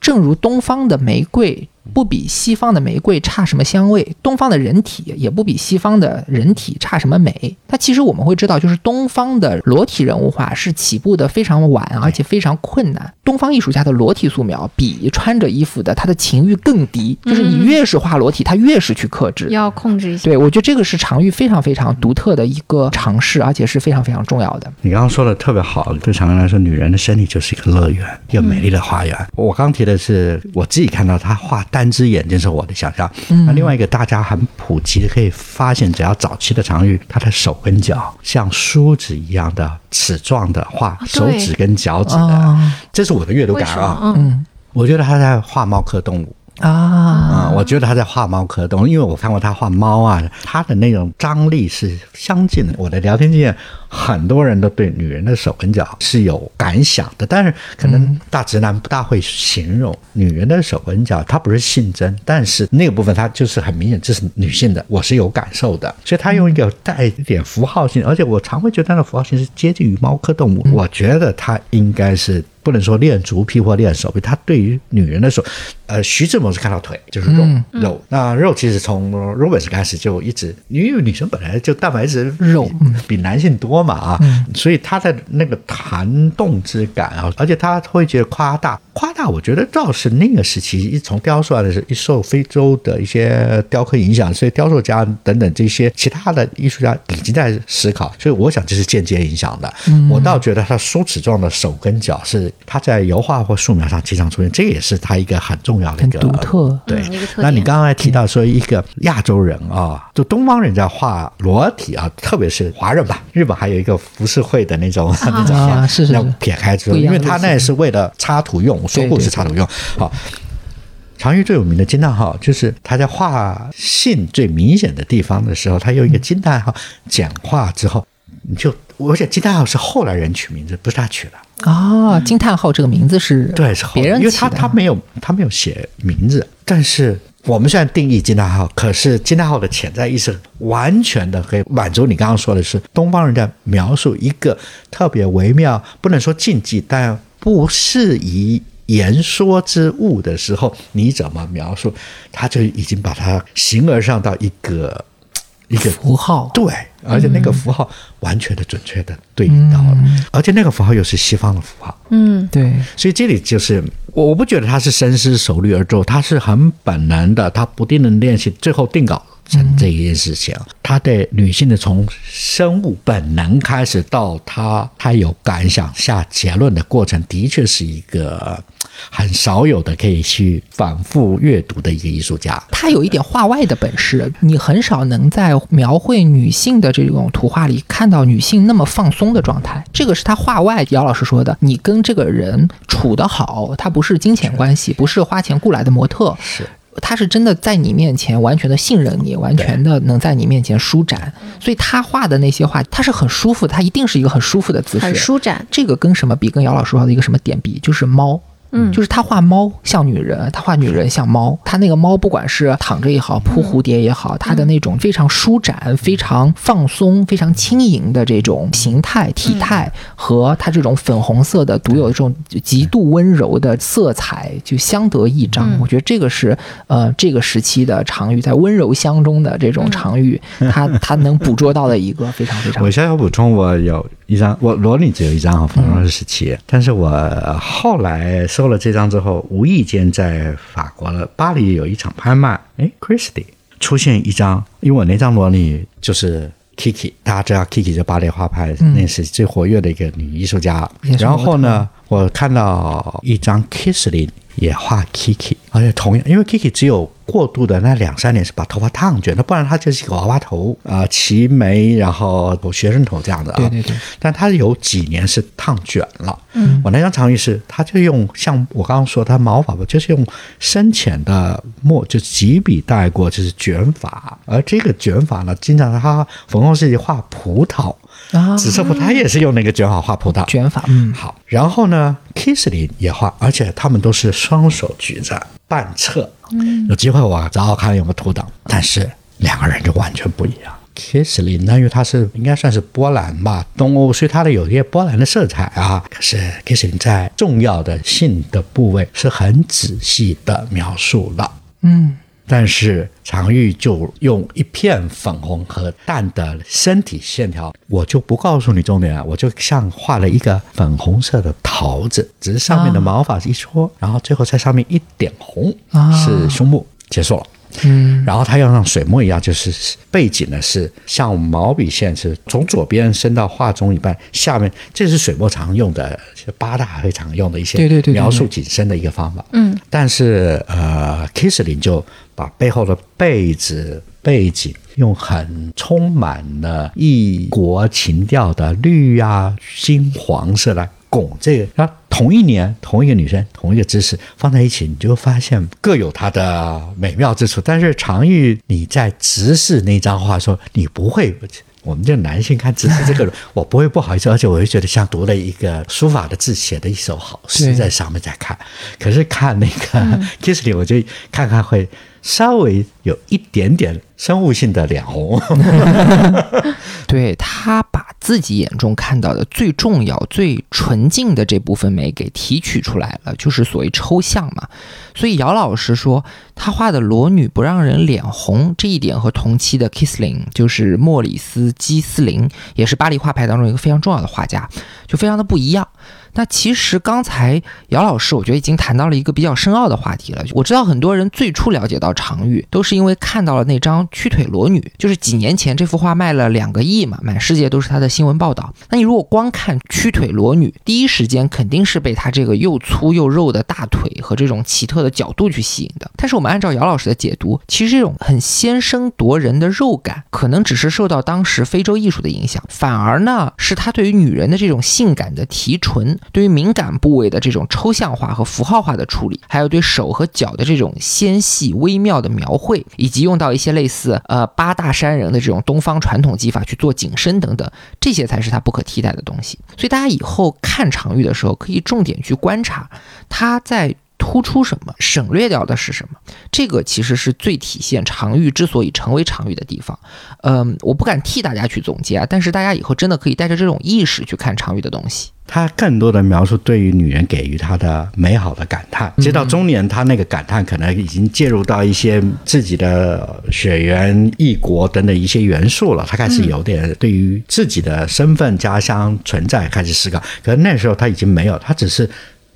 正如东方的玫瑰不比西方的玫瑰差什么香味，东方的人体也不比西方的人体差什么美。”它其实我们会知道，就是东方的裸体人物画是起步的非常晚，而且非常困难。东方艺术家的裸体素描比穿着衣服的他的情欲更低，就是你越是画裸体，他越是去克制。要控制一下。对，我觉得这个是常玉非常非常独特的一个尝试，而且是非常非常重要的。你刚刚说的特别好，对常玉来说，女人的身体就是一个乐园，一个美丽的花园。我刚提的是我自己看到她画单只眼睛是我的想象，那另外一个大家很普及的可以发现，只要早期的常玉，他的手跟脚像梳子一样的齿状的画手指跟脚趾的，啊这是我的阅读感啊。嗯，嗯。我觉得他在画猫科动物。啊。啊、我觉得他在画猫科动物，因为我看过他画猫啊，他的那种张力是相近的。我的聊天经验，很多人都对女人的手跟脚是有感想的，但是可能大直男不大会形容女人的手跟脚，它不是性征，但是那个部分它就是很明显，这是女性的，我是有感受的，所以他用一个带一点符号性，而且我常会觉得他的符号性是接近于猫科动物，我觉得他应该是。不能说练足癖或练手臂，他对于女人的手，呃，徐志摩是看到腿就是肉、嗯。肉，那肉其实从 Robert 开始就一直，因为女生本来就蛋白质肉嗯。比男性多嘛啊，所以他的那个弹动之感啊，而且他会觉得夸大，夸大，我觉得倒是那个时期一从雕塑来的是一受非洲的一些雕刻影响，所以雕塑家等等这些其他的艺术家已经在思考，所以我想这是间接影响的。我倒觉得他梳齿状的手跟脚是他在油画或素描上经常出现，这也是他一个很重要的一很个独特。对嗯特，那你刚刚还提到说一个亚洲人啊，就东方人在画裸体啊，特别是华人吧，日本还有一个浮世绘的那种 那种啊是是要撇开之后，因为他那是为了插图用，说过对对是插图用。好，常玉最有名的惊叹号就是他在画信最明显的地方的时候，他用一个惊叹号简化之后，你就而且惊叹号是后来人取名字，不是他取的。啊，惊叹号这个名字是对，是后别人因为他他没有他没有写名字，但是我们虽然定义惊叹号，可是惊叹号的潜在意识完全的可以满足你刚刚说的是东方人在描述一个特别微妙，不能说禁忌，但不适宜。言说之物的时候，你怎么描述？他就已经把它形而上到一个一个符号，对，而且那个符号完全的准确的对应到了，而且那个符号又是西方的符号，嗯，对，所以这里就是我我不觉得他是深思熟虑而做，他是很本能的，他不定的练习，最后定稿成这一件事情。他对女性的从生物本能开始到他他有感想下结论的过程，的确是一个很少有的可以去反复阅读的一个艺术家。他有一点画外的本事，你很少能在描绘女性的这种图画里看到女性那么放松的状态。这个是他画外，姚老师说的，你跟这个人处得好，他不是金钱关系，不是花钱雇来的模特，是。他是真的在你面前完全的信任你，完全的能在你面前舒展，所以他画的那些画，他是很舒服，他一定是一个很舒服的姿势，很舒展。这个跟什么比？跟姚老师画的一个什么点比？就是猫。嗯，就是他画猫像女人，他画女人像猫。他那个猫不管是躺着也好，扑蝴蝶也好，他的那种非常舒展、非常放松、非常轻盈的这种形态、体态，和他这种粉红色的独有的这种极度温柔的色彩，就相得益彰。我觉得这个是呃这个时期的常玉在温柔乡中的这种常玉，他他能捕捉到的一个非常非常。我先要补充，我有一张我罗里只有一张啊，粉红色时期，但是我后来收了这张之后，无意间在法国的巴黎有一场拍卖，哎，Christie 出现一张，因为我那张裸女就是 Kiki，大家知道 Kiki 是巴黎画派那是最活跃的一个女艺术家。然后呢，我看到一张 Kissley 也画 Kiki，而且同样，因为 Kiki 只有。过度的那两三年是把头发烫卷，那不然他就是一个娃娃头啊，齐眉，然后学生头这样的。对对对。但他有几年是烫卷了。嗯。我那张长玉是，他就用像我刚刚说，他毛发吧就是用深浅的墨，就几笔带过，就是卷发。而这个卷发呢，经常他粉红世纪画葡萄啊，紫色葡萄，他也是用那个卷法画葡萄。卷法，嗯，好。然后呢，Kissling 也画，而且他们都是双手举着。半侧，嗯有机会我找找看有没有图档，但是两个人就完全不一样。Kissling 呢，因为他是应该算是波兰吧，东欧，所以他的有一些波兰的色彩啊。可是 Kissling 在重要的性的部位是很仔细的描述了，嗯。但是常玉就用一片粉红和淡的身体线条，我就不告诉你重点了，我就像画了一个粉红色的桃子，只是上面的毛发是一撮，然后最后在上面一点红，是胸部结束了。嗯，然后他要像水墨一样，就是背景呢是像毛笔线，是从左边伸到画中一半，下面这是水墨常用的八大会常用的一些对对对描述景深的一个方法。嗯，但是呃，Kissling 就把背后的被子背景用很充满了异国情调的绿啊、金黄色来。拱这个，然后同一年同一个女生同一个姿势放在一起，你就发现各有它的美妙之处。但是常玉你在直视那张画说，你不会，我们这男性看直视这个，我不会不好意思，而且我会觉得像读了一个书法的字写的一首好诗在上面在看。可是看那个 Kissley，我就看看会稍微有一点点生物性的脸红。对他把自己眼中看到的最重要、最纯净的这部分美给提取出来了，就是所谓抽象嘛。所以姚老师说，他画的裸女不让人脸红这一点和同期的 Kisling，就是莫里斯基斯林，也是巴黎画派当中一个非常重要的画家，就非常的不一样。那其实刚才姚老师，我觉得已经谈到了一个比较深奥的话题了。我知道很多人最初了解到常玉，都是因为看到了那张屈腿裸女，就是几年前这幅画卖了两个亿嘛，满世界都是他的新闻报道。那你如果光看屈腿裸女，第一时间肯定是被他这个又粗又肉的大腿和这种奇特的角度去吸引的。但是我们按照姚老师的解读，其实这种很先声夺人的肉感，可能只是受到当时非洲艺术的影响，反而呢是他对于女人的这种性感的提纯。对于敏感部位的这种抽象化和符号化的处理，还有对手和脚的这种纤细微妙的描绘，以及用到一些类似呃八大山人的这种东方传统技法去做景深等等，这些才是他不可替代的东西。所以大家以后看常玉的时候，可以重点去观察他在。突出什么，省略掉的是什么？这个其实是最体现常玉之所以成为常玉的地方。嗯，我不敢替大家去总结啊，但是大家以后真的可以带着这种意识去看常玉的东西。他更多的描述对于女人给予他的美好的感叹，直到中年，他那个感叹可能已经介入到一些自己的血缘、异国等等一些元素了。他开始有点对于自己的身份、家乡存在开始思考。可是那时候他已经没有，他只是。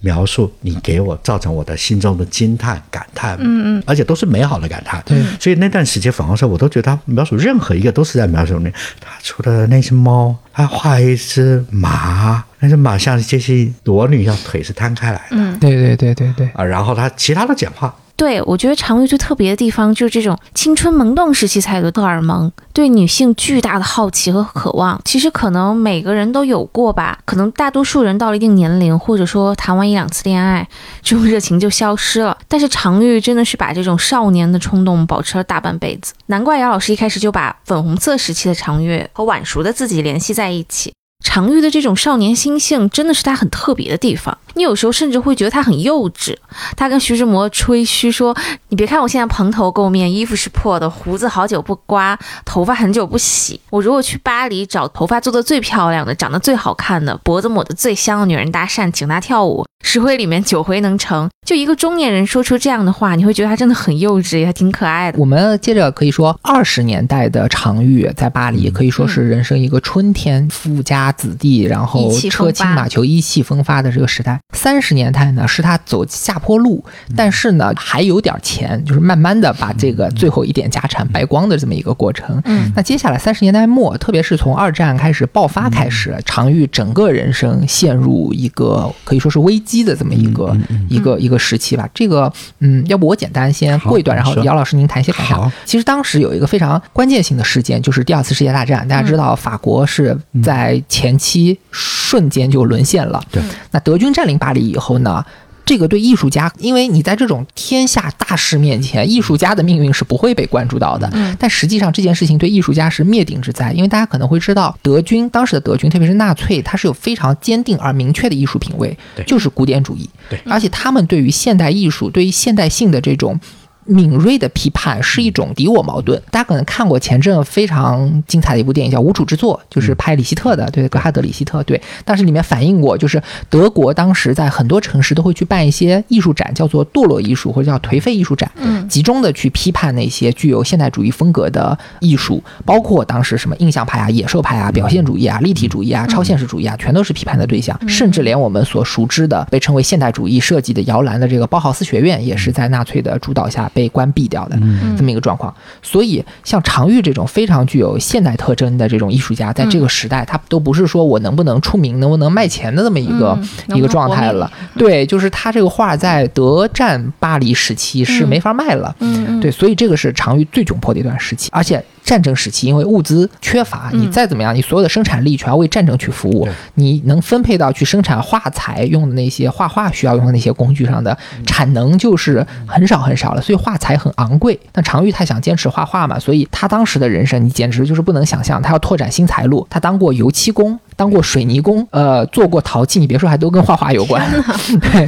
描述你给我造成我的心中的惊叹、感叹，嗯嗯，而且都是美好的感叹。对所以那段时间粉红色，我都觉得他描述任何一个都是在描述你。他除了那只猫，他画一只马，那只马像这些裸女一样，腿是摊开来的。嗯，对对对对对，啊，然后他其他的简化，对，我觉得常玉最特别的地方就是这种青春萌动时期才有的荷尔蒙，对女性巨大的好奇和渴望。其实可能每个人都有过吧，可能大多数人到了一定年龄，或者说谈完一两次恋爱，这种热情就消失了。但是常玉真的是把这种少年的冲动保持了大半辈子，难怪姚老师一开始就把粉红色时期的常玉和晚熟的自己联系在一起。常玉的这种少年心性，真的是他很特别的地方。你有时候甚至会觉得他很幼稚。他跟徐志摩吹嘘说：“你别看我现在蓬头垢面，衣服是破的，胡子好久不刮，头发很久不洗。我如果去巴黎找头发做的最漂亮的、长得最好看的、脖子抹得最香的女人搭讪，请她跳舞，十回里面九回能成。”就一个中年人说出这样的话，你会觉得他真的很幼稚，也还挺可爱的。我们接着可以说，二十年代的常玉在巴黎可以说是人生一个春天，富家子弟，然后车轻马球、意气风发的这个时代。三十年代呢，是他走下坡路，但是呢还有点钱，就是慢慢的把这个最后一点家产败光的这么一个过程。嗯，那接下来三十年代末，特别是从二战开始爆发开始，常玉整个人生陷入一个可以说是危机的这么一个、一个一个时期吧。这个，嗯，要不我简单先过一段，然后姚老师您谈一些感想好。其实当时有一个非常关键性的事件，就是第二次世界大战。大家知道，法国是在前期瞬间就沦陷了。对，那德军占领巴黎以后呢？这个对艺术家，因为你在这种天下大事面前，艺术家的命运是不会被关注到的。嗯但实际上这件事情对艺术家是灭顶之灾，因为大家可能会知道，德军当时的德军，特别是纳粹，它是有非常坚定而明确的艺术品味对，就是古典主义。对而且他们对于现代艺术、对于现代性的这种。敏锐的批判是一种敌我矛盾。大家可能看过前阵非常精彩的一部电影叫《无主之作》，就是拍里希特的，对，格哈德·里希特，对，但是里面反映过，就是德国当时在很多城市都会去办一些艺术展，叫做堕落艺术或者叫颓废艺术展，嗯。集中的去批判那些具有现代主义风格的艺术，包括当时什么印象派啊、野兽派啊、表现主义啊、立体主义啊、超现实主义啊，全都是批判的对象，甚至连我们所熟知的被称为现代主义设计的摇篮的这个包豪斯学院，也是在纳粹的主导下被关闭掉的这么一个状况。所以，像常玉这种非常具有现代特征的这种艺术家，在这个时代，他都不是说我能不能出名、能不能卖钱的这么一个、嗯一个状态了。对，就是他这个画在德占巴黎时期是没法卖了。对，所以这个是常玉最窘迫的一段时期，而且战争时期，因为物资缺乏，你嗯再怎么样，你所有的生产力全要为战争去服务，你能分配到去生产画材用的那些画画需要用的那些工具上的嗯。产能就是很少很少了，所以画材很昂贵。但常玉他想坚持画画嘛，所以他当时的人生你简直就是不能想象，他要拓展新财路，他当过油漆工。当过水泥工，呃，做过陶器，你别说，还都跟画画有关，对，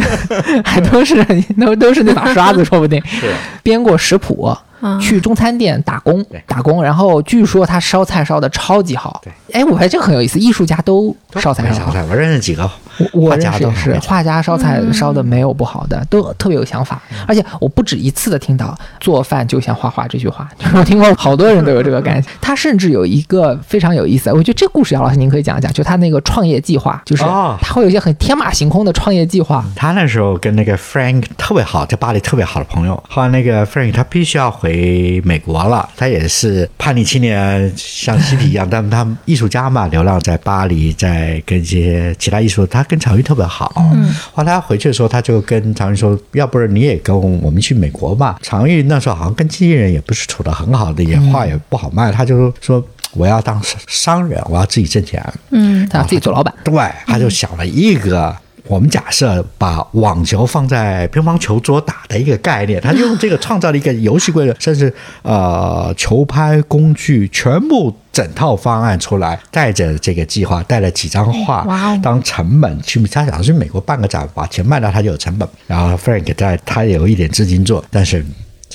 还都是都都是那把刷子，说不定。是。编过食谱，嗯去中餐店打工，打工，然后据说他烧菜烧的超级好。对，哎，我觉得这个很有意思，艺术家都烧菜烧好。烧菜，我认识几个我认识也是画家烧菜烧的没有不好的，都特别有想法。而且我不止一次的听到“做饭就像画画”这句话，就是我听过好多人都有这个感觉。他甚至有一个非常有意思，我觉得这故事姚老师您可以讲一讲，就他那个创业计划，就是哦他会有一些很天马行空的创业计划。他那时候跟那个 Frank 特别好，在巴黎特别好的朋友。后来那个 Frank 他必须要回美国了，他也是叛逆青年，像西皮一样，但他艺术家嘛，流浪在巴黎，在跟一些其他艺术，他跟常玉特别好。嗯，后来他回去的时候，他就跟常玉说：“要不然你也跟我们去美国吧。”常玉那时候好像跟经纪人也不是处的很好的，也话也不好卖，他就说：“我要当商人，我要自己挣钱。”嗯他要自己做老板，对，他就想了一个。我们假设把网球放在乒乓球桌打的一个概念，他就用这个创造了一个游戏规则，甚至呃球拍工具全部整套方案出来，带着这个计划，带了几张画当成本去，他想去美国办个展，把钱卖掉他就有成本。然后 Frank 在他有一点资金做，但是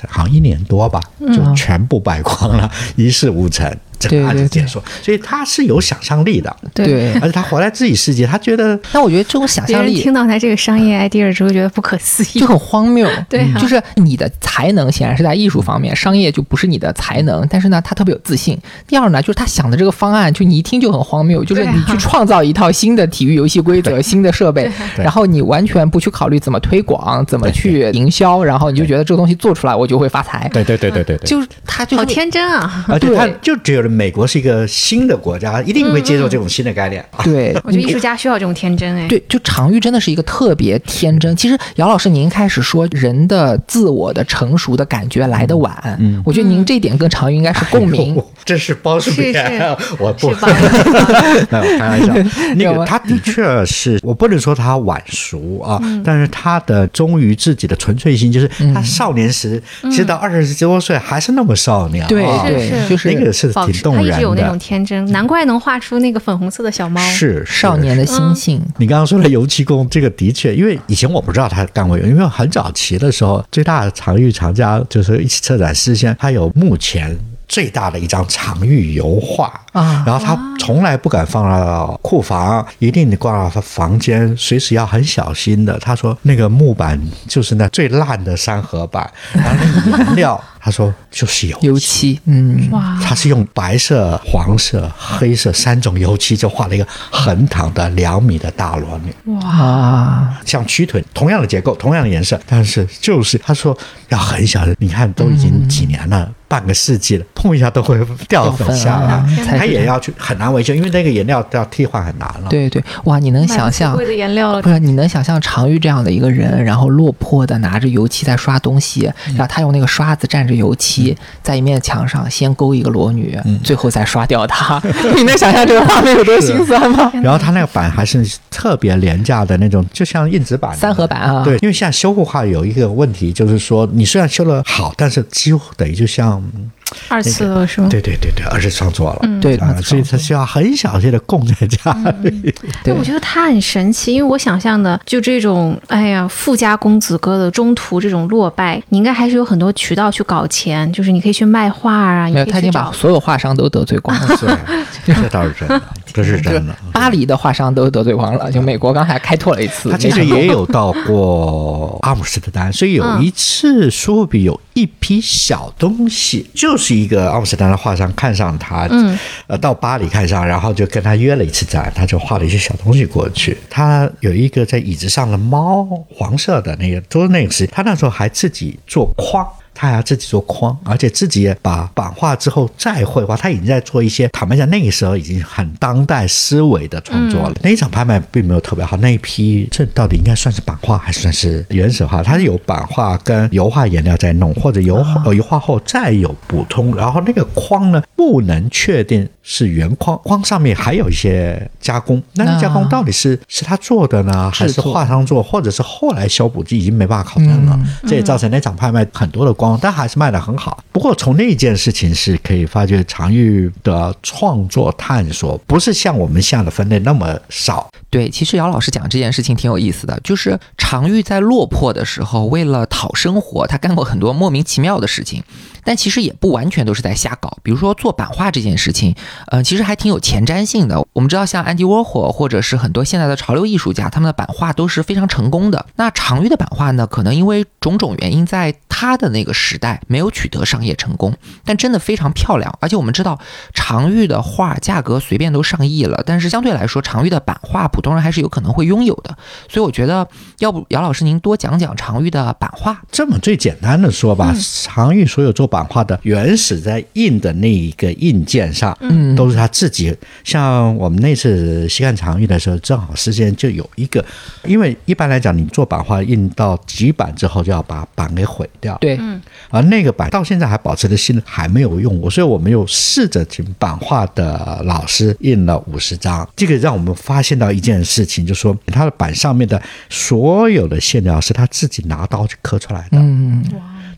好像一年多吧，就全部败光了，一事无成。整个案子对对对解说，所以他是有想象力的，对。而且他活在自己世界，他觉得那我觉得这种想象力听到他这个商业 idea 之后，觉得不可思议就。很荒谬。对啊就是你的才能显然是在艺术方面，商业就不是你的才能。但是呢，他特别有自信。第二呢，就是他想的这个方案，就你一听就很荒谬，就是对啊你去创造一套新的体育游戏规则、新的设备，然后你完全不去考虑怎么推广、怎么去营销，然后你就觉得这个东西做出来我就会发财。对对对对对对，就是他就好天真啊！而且他对就觉得美国是一个新的国家，一定会接受这种新的概念。啊对，我觉得艺术家需要这种天真哎。对，就常玉真的是一个特别天真。其实姚老师，您开始说人的自我的成熟的感觉来得晚，嗯。我觉得您这点跟常玉应该是共鸣。哎这是包叔是言是，我不？没有开玩笑，那个他的确是我不能说他晚熟啊，嗯。但是他的忠于自己的纯粹性，就是他少年时，其实到二十多岁还是那么少年啊，对是对，就是那个是挺动人他一直有那种，天真，难怪能画出那个粉红色的小猫。是少年。的心性。你刚刚说的油漆工，这个的确，因为以前我不知道他干过油，因为很早期的时候，最大的常玉厂家就是一起策展事先，他有目前最大的一张常玉油画。啊。然后他从来不敢放到库房，一定得挂到他房间，随时要很小心的。他说那个木板就是那最烂的三合板，然后那个颜料，他说就是油油漆，嗯，哇，他是用白色、黄色、黑色三种油漆，就画了一个横躺的两米的大裸女。哇，像曲腿同样的结构、同样的颜色，但是就是他说要很小的，你看都已经几年了，半个世纪了，碰一下都会掉粉下来掉粉啊，他也要去很难维修，因为那个颜料要替换很难了。对对，哇，你能想象贵的颜料了不。是你能想象常玉这样的一个人，然后落魄的拿着油漆在刷东西，然后他用那个刷子蘸着油漆，在一面墙上先勾一个裸女，最后再刷掉它。你能想象这个画面有多心酸吗？然后他那个板还是特别廉价的那种，就像硬纸板、三合板啊，对，因为现在修复画有一个问题，就是说你虽然修的好，但是几乎等于就像，um, 二次了是吗？对对对对，二次创作了。对啊，所以他需要很小心的供在家里。对我觉得他很神奇，因为我想象的就这种，哎呀，富家公子哥的中途这种落败，你应该还是有很多渠道去搞钱，就是你可以去卖画啊，你没有，他已经把所有画商都得罪光了。对，这倒是真的，这是真的。巴黎的画商都得罪光了，就美国刚才开拓了一次。他其实也有到过阿姆斯特丹，所以有一次苏富比有一批小东西，就是一个阿姆斯特丹的画商看上他，嗯，呃，到巴黎看上，然后就跟他约了一次展，他就画了一些小东西过去。他有一个在椅子上的猫，黄色的那个，都是那个时，他那时候还自己做框。他还要自己做框，而且自己也把版画之后再绘画。他已经在做一些，坦白讲，那个时候已经很当代思维的创作了。那一场拍卖并没有特别好，那一批这到底应该算是版画还是算是原始画？它是有版画跟油画颜料在弄，或者油画、呃油画后再有补充。然后那个框呢，不能确定是原框，框上面还有一些加工。那那加工到底是是他做的呢，还是画商做，或者是后来修补，就已经没办法考证了。这也造成那场拍卖很多的光，但还是卖得很好。不过从那件事情是可以发觉，常玉的创作探索不是像我们下的分类那么少。对，其实姚老师讲这件事情挺有意思的，就是常玉在落魄的时候，为了讨生活，他干过很多莫名其妙的事情，但其实也不完全都是在瞎搞。比如说做版画这件事情，呃，其实还挺有前瞻性的。我们知道，像安迪沃霍或者是很多现在的潮流艺术家，他们的版画都是非常成功的。那常玉的版画呢，可能因为种种原因，在他的那个时代没有取得商业成功，但真的非常漂亮。而且我们知道，常玉的画价格随便都上亿了，但是相对来说，常玉的版画不普通人还是有可能会拥有的。所以我觉得，要不姚老师您多讲讲常玉的版画。这么最简单的说吧，常玉所有做版画的原始在印的那一个印件上，嗯都是他自己。像我们那次西汉常玉的时候，正好事先就有一个，因为一般来讲，你做版画印到几版之后，就要把版给毁掉。对，而那个版到现在还保持着新，还没有用过，所以我们又试着请版画的老师印了五十张。这个让我们发现到一件事情，就是说他的板上面的所有的线条是他自己拿刀去刻出来的。嗯，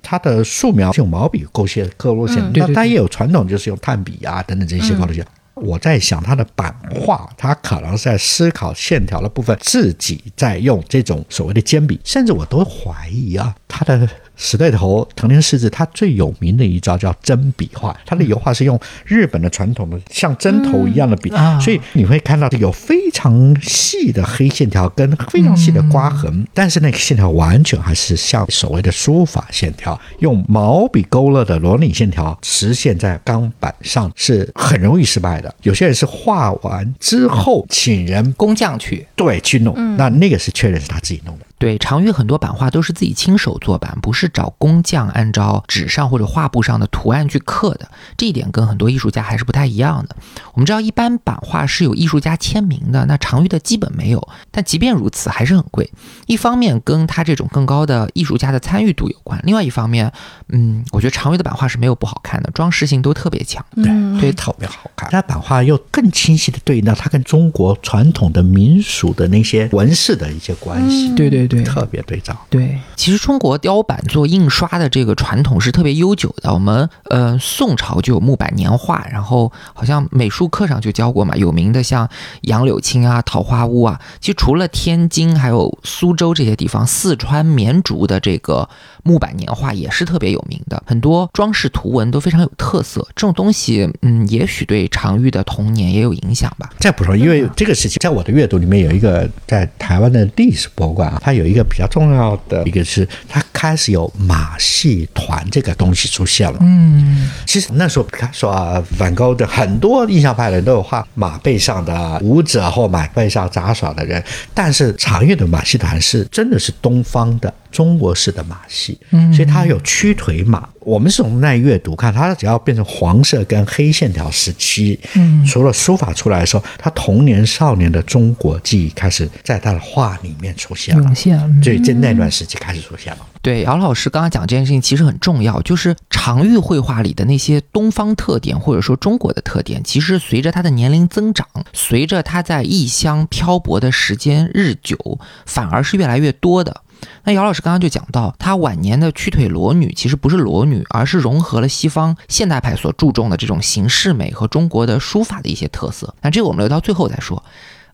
它的素描是用毛笔勾线刻落线，对对对那它也有传统，就是用炭笔啊等等这些勾落线。我在想，他的版画，他可能是在思考线条的部分，自己在用这种所谓的尖笔，甚至我都怀疑啊，他的死对头藤田四子，他最有名的一招叫针笔画，他的油画是用日本的传统的像针头一样的笔，啊所以你会看到有非常细的黑线条跟非常细的刮痕，但是那个线条完全还是像所谓的书法线条，用毛笔勾勒的纹理线条实现在钢板上是很容易失败的。有些人是画完之后请人工匠去。对去弄，那那个是确认是他自己弄的。对，常玉很多版画都是自己亲手做版，不是找工匠按照纸上或者画布上的图案去刻的。这一点跟很多艺术家还是不太一样的。我们知道，一般版画是有艺术家签名的，那常玉的基本没有。但即便如此，还是很贵。一方面跟他这种更高的艺术家的参与度有关，另外一方面，嗯，我觉得常玉的版画是没有不好看的，装饰性都特别强。嗯，对特别好看。它版画又更清晰的对应到它跟中国传统的民俗的那些纹饰的一些关系，对对对特别对照。对，其实中国雕版做印刷的这个传统是特别悠久的。我们呃宋朝就有木板年画，然后好像美术课上就教过嘛，有名的像杨柳青啊、桃花坞啊。其实除了天津还有苏州这些地方，四川绵竹的这个木板年画也是特别有名的，很多装饰图文都非常有特色。这种东西，嗯，也许对常玉的童年也有影响吧。再补充，因为这个事情在我的阅读里面有一个在台湾的历史博物馆啊，它有一个比较重要的一个是，它开始有马戏团这个东西出现了。嗯，其实那时候，比方说啊，梵高的很多印象派的人都有画马背上的舞者或马背上杂耍的人，但是常用的马戏团是真的是东方的中国式的马戏，嗯所以它有屈腿马。我们是从那阅读看，它只要变成黄色跟黑线条时期，嗯除了书法出来的时候，他童年少年的中国记忆开始在他的画里面出现了涌，现。嗯所以在那段时期开始出现了。对，姚老师刚刚讲这件事情其实很重要，就是常玉绘画里的那些东方特点，或者说中国的特点，其实随着他的年龄增长，随着他在异乡漂泊的时间日久，反而是越来越多的。那姚老师刚刚就讲到，他晚年的屈腿裸女其实不是裸女，而是融合了西方现代派所注重的这种形式美和中国的书法的一些特色。那这个我们留到最后再说。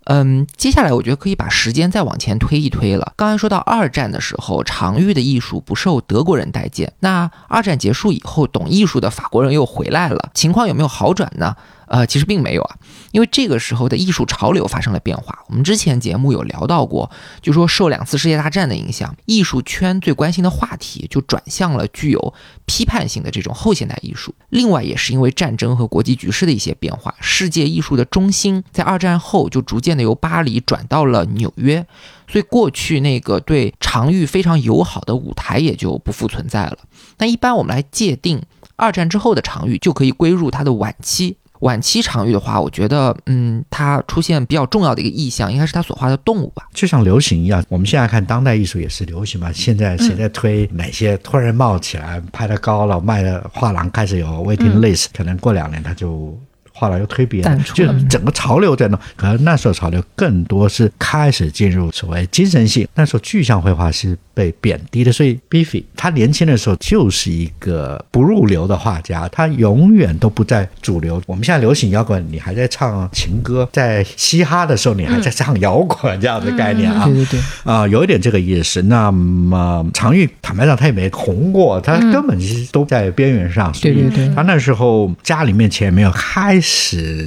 嗯，接下来我觉得可以把时间再往前推一推了。刚才说到二战的时候，常玉的艺术不受德国人待见。那二战结束以后，懂艺术的法国人又回来了，情况有没有好转呢？呃，其实并没有啊，因为这个时候的艺术潮流发生了变化。我们之前节目有聊到过，就说受两次世界大战的影响，艺术圈最关心的话题就转向了具有批判性的这种后现代艺术。另外，也是因为战争和国际局势的一些变化，世界艺术的中心在二战后就逐渐的由巴黎转到了纽约，所以过去那个对常玉非常友好的舞台也就不复存在了。那一般我们来界定二战之后的常玉，就可以归入它的晚期。晚期常玉的话，我觉得，嗯，它出现比较重要的一个意象，应该是他所画的动物吧。就像流行一样，我们现在看当代艺术也是流行嘛。现在谁在推哪些突然冒起来，拍的高了，卖的画廊开始有 waiting list，、可能过两年它就。画廊又推别的淡，出就了整个潮流在弄。可能那时候潮流更多是开始进入所谓精神性，那时候具象绘画是被贬低的，所以 Biffy 他年轻的时候就是一个不入流的画家，他永远都不在主流。我们现在流行摇滚，你还在唱情歌；在嘻哈的时候，你还在唱摇滚这样的概念啊。对对对，啊、有一点这个意思。那么常玉坦白讲，他也没红过，他根本是都在边缘上。对对对他那时候家里面钱也没有开始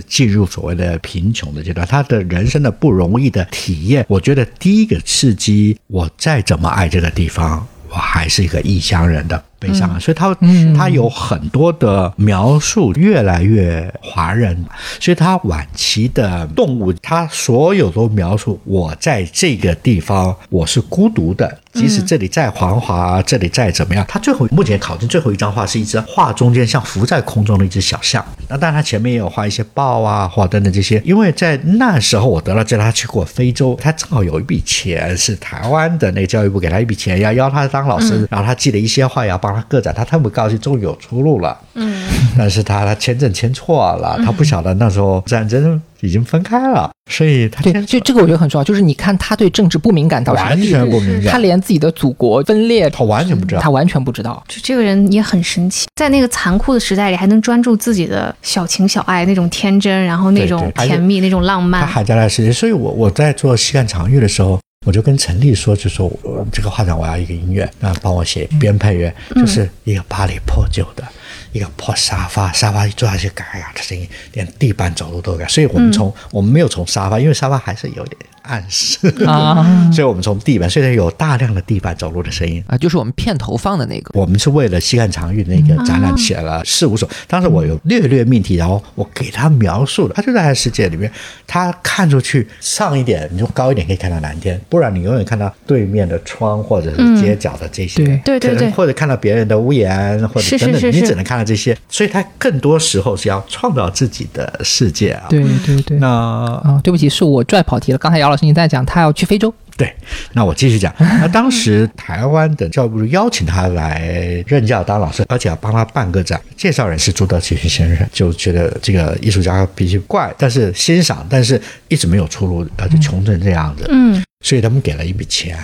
进入所谓的贫穷的阶段，他的人生的不容易的体验，我觉得第一个刺激，我再怎么爱这个地方，我还是一个异乡人的。悲伤啊，所以他嗯。他有很多的描述，越来越华人，所以他晚期的动物，他所有都描述我在这个地方我是孤独的，即使这里再繁华，这里再怎么样，他最后目前考证最后一张画是一只画中间像浮在空中的一只小象，那当然他前面也有画一些豹啊，画等等这些，因为在那时候我得了这他去过非洲，他正好有一笔钱是台湾的那个教育部给他一笔钱，要邀他当老师，然后他寄了一些画要帮他个展，他特别高兴，终于有出路了。嗯，但是他他签证签错了，他不晓得那时候战争已经分开了，所以他对，签这个我觉得很重要，就是你看他对政治不敏感到完，全不敏感，他连自己的祖国分裂，他完全不知道他。完全不知道。就这个人也很神奇，在那个残酷的时代里，还能专注自己的小情小爱，那种天真，然后那种甜蜜，那种浪漫他。还在那世界，所以我我在做西岸场域的时候，我就跟陈丽说，就说我这个画展我要一个音乐，那帮我写编配乐，就是一个巴黎破旧的。一个破沙发，沙发一坐下去嘎嘎的声音，连地板走路都嘎。所以我们从、我们没有从沙发，因为沙发还是有点暗示啊，所以我们从地板，虽然有大量的地板走路的声音。啊，就是我们片头放的那个。我们是为了西汉长玉那个展览写了四五首，当时我有略略命题，然后我给他描述了，他就在他世界里面，他看出去上一点，你就高一点可以看到蓝天，不然你永远看到对面的窗或者是街角的这些，对对对对或者看到别人的屋檐或者等等，你只能看到这些，所以他更多时候是要创造自己的世界啊。对对对。那啊，对不起，是我拽跑题了。刚才姚老师你在讲他要去非洲，对，那我继续讲。那当时台湾的教育部邀请他来任教当老师，而且要帮他办个展。介绍人是朱德奇先生，就觉得这个艺术家脾气怪，但是欣赏，但是一直没有出路，呃，就穷成这样子。嗯，所以他们给了一笔钱，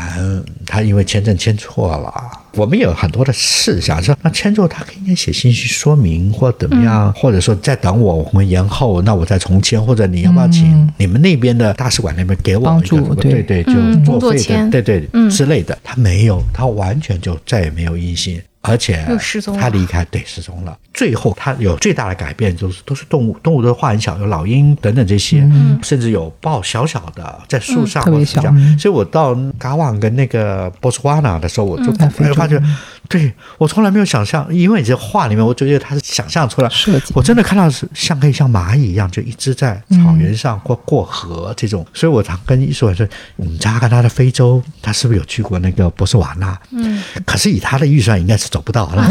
他因为签证签错了，我们有很多的事想说，那签错他应该写信息说明或怎么样，或者说再等我，我们延后，那我再重签，或者你要不要请你们那边的大使馆那边给我帮助一个对。对对，就嗯作废的，对对嗯。之类的，他没有，他完全就再也没有音信。而且又失踪他离开，对，失踪了。最后他有最大的改变，就是都是动物，动物都画很小，有老鹰等等这些，甚至有豹小小的在树上，嗯特别小嗯。所以我到嘎旺跟那个波斯瓦纳的时候，我就在非洲。哎发觉，对我从来没有想象，因为你这画里面，我就觉得他是想象出来设计我真的看到是像可以像蚂蚁一样，就一直在草原上或过河这种。所以我常跟艺术家说，你查看他的非洲，他是不是有去过那个博斯瓦纳？嗯，可是以他的预算，应该是走不到了。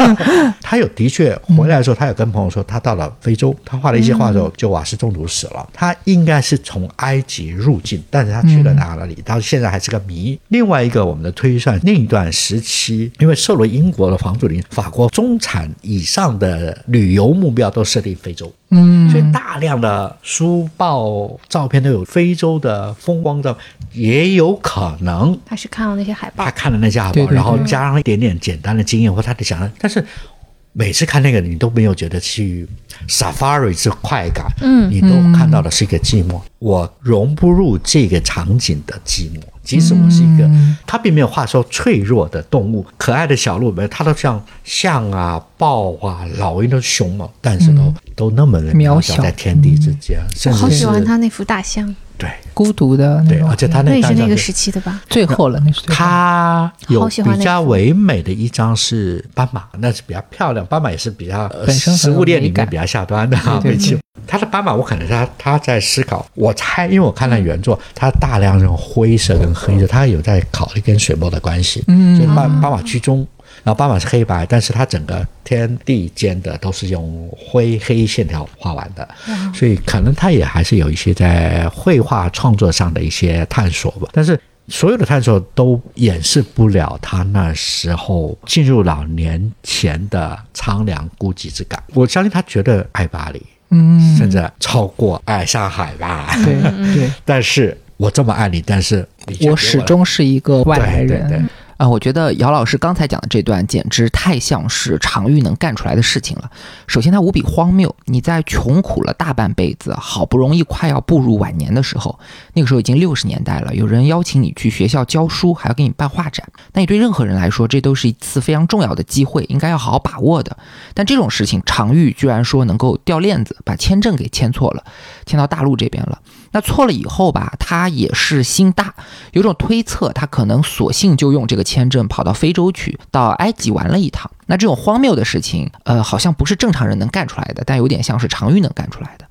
他有的确回来的时候，他有跟朋友说，他到了非洲，他画了一些画的时候，就瓦斯中毒死了。他应该是从埃及入境，但是他去了哪里，到现在还是个谜。另外一个，我们的推算另一段时期，因为受了英国的房祖林，法国中产以上的旅游目标都设定非洲。嗯，所以大量的书报照片都有非洲的风光照，也有可能他是看了那些海报。他，看了那些海报，对对然后加上一点点简单的经验或他的想象，但是每次看那个你都没有觉得去 safari 是快感，嗯。你都看到的是一个寂寞，我融不入这个场景的寂寞。即使我是一个，嗯。他并没有画说脆弱的动物，可爱的小鹿，没有，它都像象啊、豹啊、老鹰都是凶猛，但是都、都那么的渺渺小，在天地之间，甚我好喜欢他那幅大象，对孤独的那种对，而且他那也是那个时期的吧？最后了，那是最后它有比较唯美的一张是斑马，那是比较漂亮。斑马也是比较呃本身食物链里面比较下端的哈，对对没错。他的斑马，我可能他他在思考，我猜，因为我看了原作，他大量这种灰色跟黑色，他有在考虑跟水墨的关系。嗯就是斑斑马居中，然后斑马是黑白，但是它整个天地间的都是用灰黑线条画完的，所以可能他也还是有一些在绘画创作上的一些探索吧。但是所有的探索都掩饰不了他那时候进入老年前的苍凉孤寂之感。我相信他绝对爱巴黎，嗯，甚至超过爱上海吧。对对，但是我这么爱你，但是我始终是一个外来人。对对对啊，我觉得姚老师刚才讲的这段简直太像是常玉能干出来的事情了。首先，它无比荒谬。你在穷苦了大半辈子，好不容易快要步入晚年的时候，那个时候已经六十年代了，有人邀请你去学校教书，还要给你办画展。那你对任何人来说，这都是一次非常重要的机会，应该要好好把握的。但这种事情，常玉居然说能够掉链子，把签证给签错了，签到大陆这边了。那错了以后吧，他也是心大，有种推测，他可能索性就用这个签证跑到非洲去，到埃及玩了一趟。那这种荒谬的事情，呃，好像不是正常人能干出来的，但有点像是常玉能干出来的。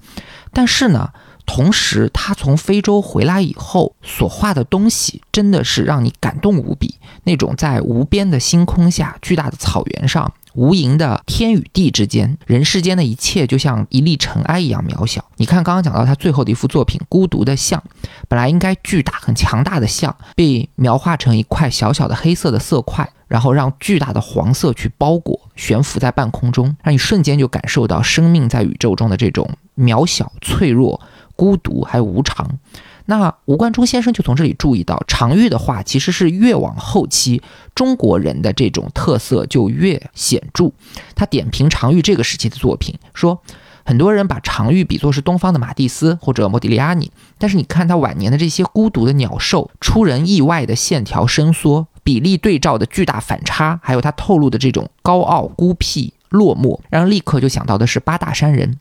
但是呢，同时他从非洲回来以后所画的东西，真的是让你感动无比。那种在无边的星空下、巨大的草原上、无垠的天与地之间，人世间的一切就像一粒尘埃一样渺小。你看，刚刚讲到他最后的一幅作品《孤独的象》，本来应该巨大、很强大的象，被描画成一块小小的黑色的色块，然后让巨大的黄色去包裹，悬浮在半空中，让你瞬间就感受到生命在宇宙中的这种渺小、脆弱、孤独还有无常。那吴冠中先生就从这里注意到，常玉的画其实是越往后期，中国人的这种特色就越显著。他点评常玉这个时期的作品，说很多人把常玉比作是东方的马蒂斯或者莫迪利亚尼，但是你看他晚年的这些孤独的鸟兽，出人意外的线条伸缩，比例对照的巨大反差，还有他透露的这种高傲、孤僻、落寞，让人立刻就想到的是八大山人。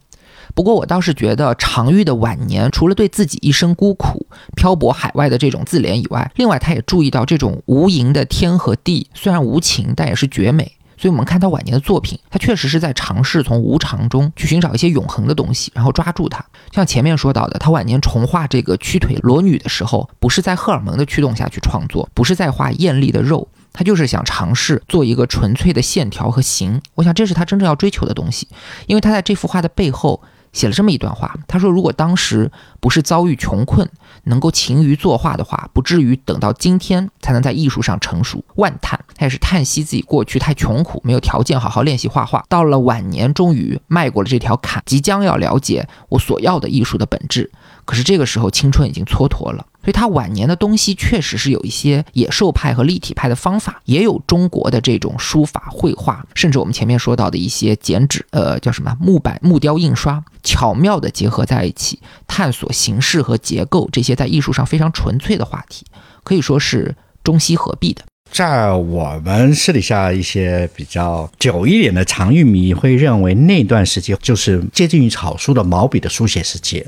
不过我倒是觉得常玉的晚年，除了对自己一生孤苦、漂泊海外的这种自怜以外，另外他也注意到这种无垠的天和地，虽然无情，但也是绝美。所以，我们看他晚年的作品，他确实是在尝试从无常中去寻找一些永恒的东西，然后抓住它。像前面说到的，他晚年重画这个屈腿裸女的时候，不是在荷尔蒙的驱动下去创作，不是在画艳丽的肉，他就是想尝试做一个纯粹的线条和形。我想，这是他真正要追求的东西，因为他在这幅画的背后。写了这么一段话，他说：“如果当时不是遭遇穷困，能够勤于作画的话，不至于等到今天才能在艺术上成熟。万叹，他也是叹息自己过去太穷苦，没有条件好好练习画画。到了晚年，终于迈过了这条坎，即将要了解我所要的艺术的本质。可是这个时候，青春已经蹉跎了。”所以他晚年的东西确实是有一些野兽派和立体派的方法，也有中国的这种书法绘画，甚至我们前面说到的一些剪纸，呃，叫什么木板木雕印刷，巧妙的结合在一起，探索形式和结构这些在艺术上非常纯粹的话题，可以说是中西合璧的。在我们私底下一些比较久一点的常玉迷会认为那段时期就是接近于草书的毛笔的书写时期，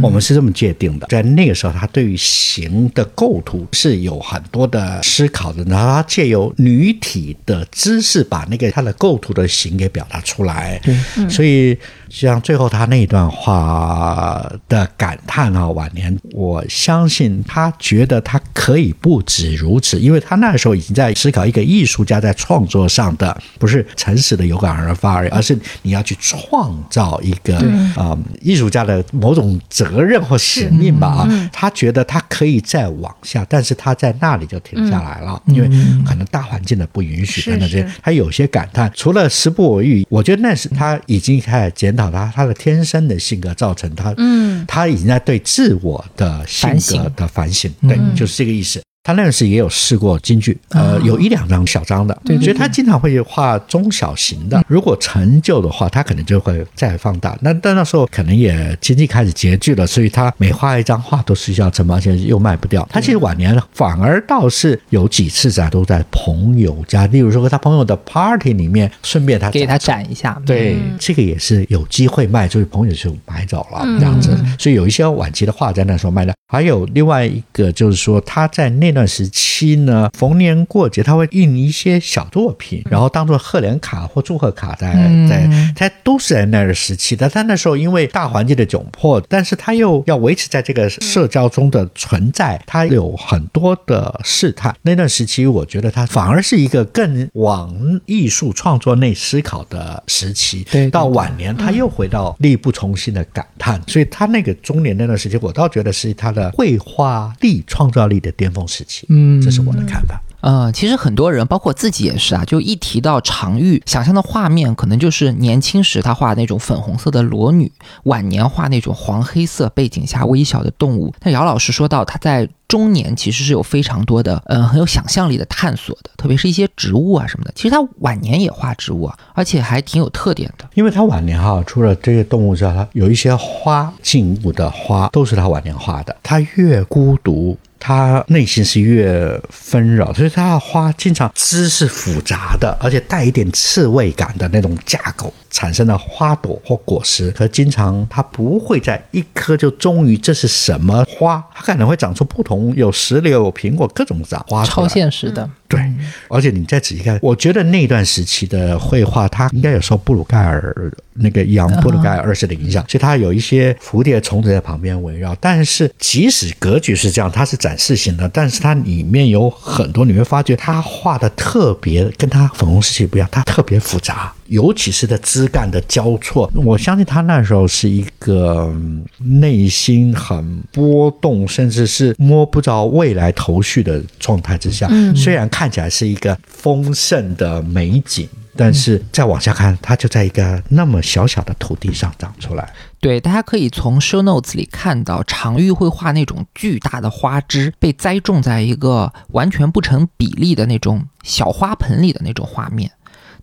我们是这么界定的。在那个时候，他对于形的构图是有很多的思考的，然后他借由女体的姿势把那个他的构图的形给表达出来。所以像最后他那一段话的感叹啊，晚年我相信他觉得他可以不止如此，因为他那时候。已经在思考一个艺术家在创作上的不是诚实的有感而发而已，而是你要去创造一个啊艺术家的某种责任或使命吧啊。他觉得他可以再往下，但是他在那里就停下来了，因为可能大环境的不允许等等这些。他有些感叹，除了时不我遇，我觉得那是他已经开始检讨他他的天生的性格造成他，嗯，他已经在对自我的性格的反省，对，就是这个意思。他那时也有试过京剧，呃，有一两张小张的，对所以他经常会画中小型的。如果成就的话，他可能就会再放大。那但那时候可能也经济开始拮据了，所以他每画一张画都是要承包，而且又卖不掉。他其实晚年反而倒是有几次在都在朋友家，例如说他朋友的 party 里面，顺便他给他展一下。对，这个也是有机会卖，就是朋友就买走了这样子。所以有一些晚期的画在那时候卖的。还有另外一个就是说他在那。那段时期呢，逢年过节他会印一些小作品，然后当做贺年卡或祝贺卡，在在他都是在那个时期的。他那时候因为大环境的窘迫，但是他又要维持在这个社交中的存在，他有很多的试探。那段时期，我觉得他反而是一个更往艺术创作内思考的时期。对，到晚年他又回到力不从心的感叹。所以他那个中年那段时期，我倒觉得是他的绘画力、创造力的巅峰时。嗯，这是我的看法。呃，其实很多人，包括自己也是啊，就一提到常玉，想象的画面可能就是年轻时他画那种粉红色的裸女，晚年画那种黄黑色背景下微小的动物。但姚老师说到，他在中年其实是有非常多的，嗯，很有想象力的探索的，特别是一些植物啊什么的。其实他晚年也画植物啊，而且还挺有特点的。因为他晚年哈，除了这些动物之外，他有一些花，静物的花都是他晚年画的。他越孤独。它内心是越纷扰，所以它的花经常枝是复杂的，而且带一点刺猬感的那种架构。产生的花朵或果实，可经常它不会在一颗就终于这是什么花，它可能会长出不同，有石榴、有苹果，各种杂花。超现实的，对。而且你再仔细看，我觉得那段时期的绘画，它应该有受布鲁盖尔那个杨布鲁盖尔二世的影响，所以它有一些蝴蝶、虫子在旁边围绕。但是即使格局是这样，它是展示型的，但是它里面有很多，你会发觉他画的特别跟他粉红时期不一样，它特别复杂。尤其是的枝干的交错，我相信他那时候是一个内心很波动，甚至是摸不着未来头绪的状态之下。虽然看起来是一个丰盛的美景，但是再往下看，它就在一个那么小小的土地上长出来。对，大家可以从 show notes 里看到，常玉会画那种巨大的花枝被栽种在一个完全不成比例的那种小花盆里的那种画面。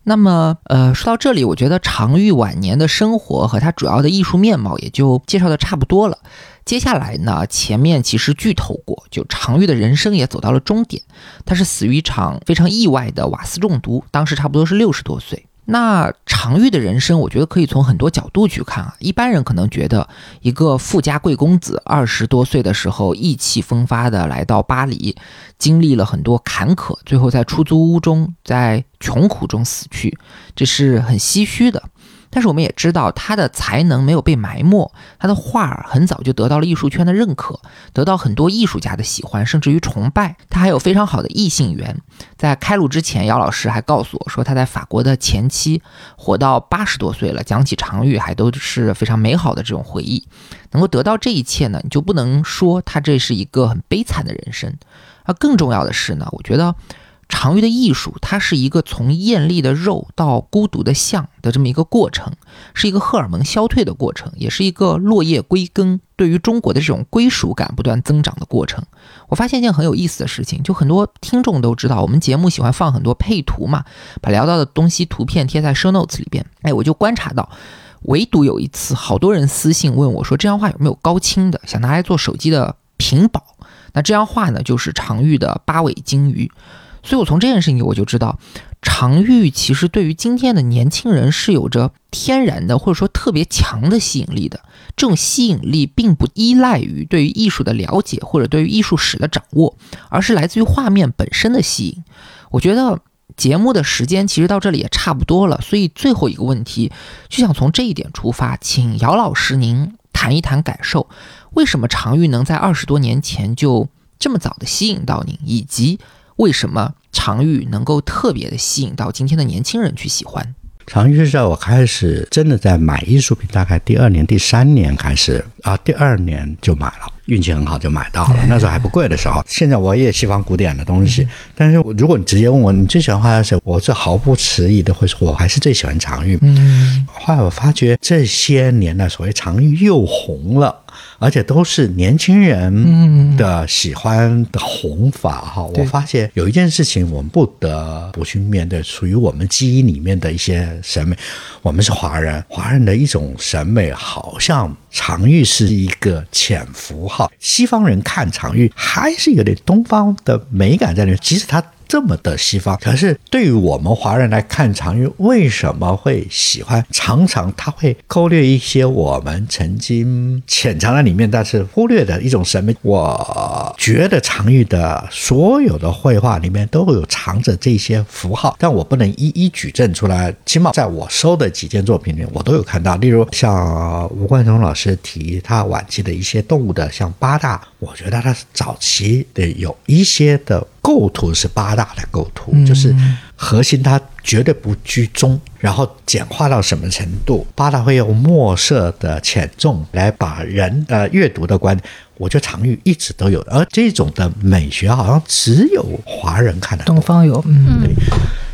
那么，呃，说到这里，我觉得常玉晚年的生活和他主要的艺术面貌也就介绍的差不多了。接下来呢，前面其实剧透过，就常玉的人生也走到了终点，他是死于一场非常意外的瓦斯中毒，当时差不多是六十多岁。那常玉的人生，我觉得可以从很多角度去看啊。一般人可能觉得，一个富家贵公子，二十多岁的时候意气风发的来到巴黎，经历了很多坎坷，最后在出租屋中，在穷苦中死去，这是很唏嘘的。但是我们也知道，他的才能没有被埋没，他的画儿很早就得到了艺术圈的认可，得到很多艺术家的喜欢，甚至于崇拜。他还有非常好的异性缘。在开录之前，姚老师还告诉我说，他在法国的前妻活到八十多岁了，讲起常玉还都是非常美好的这种回忆。能够得到这一切呢，你就不能说他这是一个很悲惨的人生。而更重要的是呢，我觉得。常玉的艺术，它是一个从艳丽的肉到孤独的像的这么一个过程，是一个荷尔蒙消退的过程，也是一个落叶归根，对于中国的这种归属感不断增长的过程。我发现一件很有意思的事情，就很多听众都知道，我们节目喜欢放很多配图嘛，把聊到的东西图片贴在 show notes 里边。哎，我就观察到，唯独有一次，好多人私信问我说，这张画有没有高清的，想拿来做手机的屏保。那这张画呢，就是常玉的八尾金鱼。所以，我从这件事情我就知道，常玉其实对于今天的年轻人是有着天然的或者说特别强的吸引力的。这种吸引力并不依赖于对于艺术的了解或者对于艺术史的掌握，而是来自于画面本身的吸引。我觉得节目的时间其实到这里也差不多了，所以最后一个问题就想从这一点出发，请姚老师您谈一谈感受，为什么常玉能在二十多年前就这么早的吸引到您，以及。为什么常玉能够特别的吸引到今天的年轻人去喜欢？常玉是在我开始真的在买艺术品，大概第二年、第三年开始啊，第二年就买了，运气很好就买到了。那时候还不贵的时候。现在我也喜欢古典的东西，但是如果你直接问我你最喜欢画谁，我是毫不迟疑的会说，我还是最喜欢常玉。嗯，后来我发觉这些年的所谓常玉又红了。而且都是年轻人的喜欢的红法哈，我发现有一件事情我们不得不去面对，属于我们基因里面的一些审美。我们是华人，华人的一种审美好像常玉是一个潜伏哈，西方人看常玉还是有点东方的美感在里面，即使他。这么的西方，可是对于我们华人来看，常玉为什么会喜欢？常常他会勾略一些我们曾经潜藏在里面，但是忽略的一种审美。我觉得常玉的所有的绘画里面都会有藏着这些符号，但我不能一一举证出来。起码在我收的几件作品里，我都有看到。例如像吴冠中老师提他晚期的一些动物的，像八大，我觉得他早期的有一些的。构图是八大的构图，就是核心它绝对不居中，然后简化到什么程度？八大会用墨色的浅重来把人呃阅读的观，我觉得常玉一直都有，而这种的美学好像只有华人看的，东方有，嗯，对，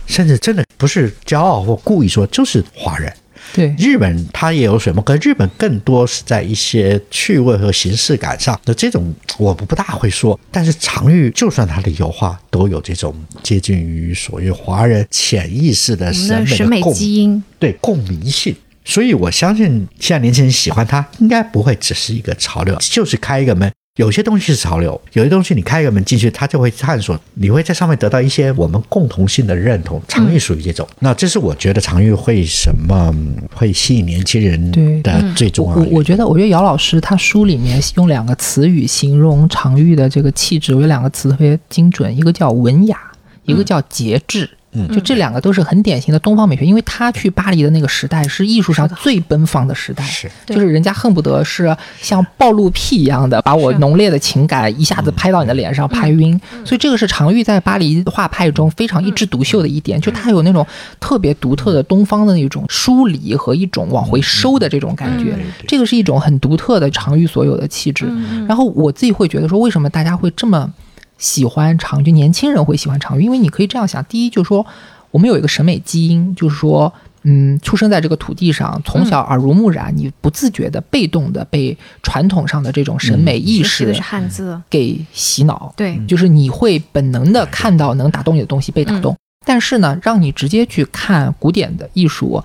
甚至真的不是骄傲或故意说，就是华人。对日本，它也有水墨，可日本更多是在一些趣味和形式感上那这种，我不不大会说。但是常玉，就算他的油画都有这种接近于所谓华人潜意识的审美基因，对共鸣性。所以我相信现在年轻人喜欢他，应该不会只是一个潮流，就是开一个门。有些东西是潮流，有些东西你开个门进去，它就会探索，你会在上面得到一些我们共同性的认同。常玉属于这种，那这是我觉得常玉会什么会吸引年轻人的最重要。我我觉得，我觉得姚老师他书里面用两个词语形容常玉的这个气质，我有两个词特别精准，一个叫文雅，一个叫节制。就这两个都是很典型的东方美学，因为他去巴黎的那个时代是艺术上最奔放的时代，是，就是人家恨不得是像暴露癖一样的，把我浓烈的情感一下子拍到你的脸上，拍晕。所以这个是常玉在巴黎画派中非常一枝独秀的一点，就他有那种特别独特的东方的那种疏离和一种往回收的这种感觉，这个是一种很独特的常玉所有的气质。然后我自己会觉得说，为什么大家会这么？喜欢长就年轻人会喜欢长玉，因为你可以这样想：第一，就是说我们有一个审美基因，就是说，嗯，出生在这个土地上，从小耳濡目染，你不自觉的、被动的被传统上的这种审美意识是汉字给洗脑，对，就是你会本能的看到能打动你的东西被打动。但但是呢，让你直接去看古典的艺术。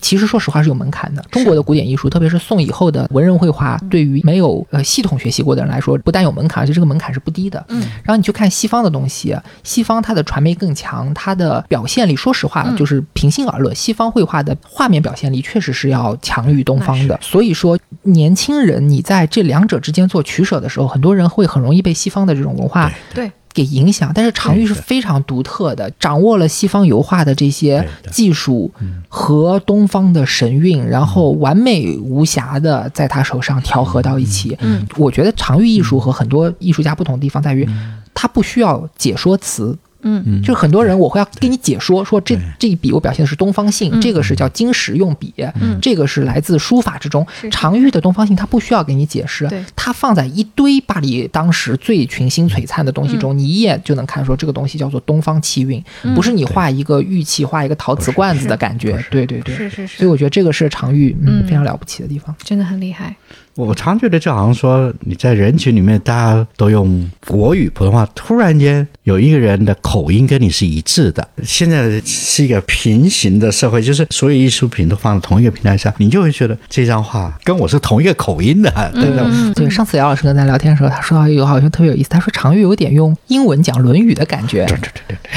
其实说实话是有门槛的。中国的古典艺术，特别是宋以后的文人绘画，对于没有呃系统学习过的人来说，不但有门槛，而且这个门槛是不低的。嗯，然后你去看西方的东西，西方它的传媒更强，它的表现力，说实话嗯就是平心而论，西方绘画的画面表现力确实是要强于东方的。所以说，年轻人你在这两者之间做取舍的时候，很多人会很容易被西方的这种文化对，给影响，但是常玉是非常独特的，掌握了西方油画的这些技术和东方的神韵，然后完美无瑕的在他手上调和到一起。嗯，我觉得常玉艺术和很多艺术家不同的地方在于，他不需要解说词。嗯就是很多人我会要给你解说，说这这一笔我表现的是东方性，嗯这个是叫金石用笔，嗯这个是来自书法之中。是常玉的东方性，它不需要给你解释对，它放在一堆巴黎当时最群星璀璨的东西中，你一眼就能看说这个东西叫做东方气韵，嗯不是你画一个玉器、画一个陶瓷罐子的感觉。对对对，是是是所以我觉得这个是常玉嗯嗯非常了不起的地方。真的很厉害。我常觉得就好像说你在人群里面大家都用国语普通话，突然间有一个人的口音跟你是一致的。现在是一个平行的社会，就是所有艺术品都放在同一个平台上，你就会觉得这张画跟我是同一个口音的，对的。嗯，对，上次姚老师跟咱聊天的时候，他说到一个好像特别有意思，他说常玉有点用英文讲《论语》的感觉。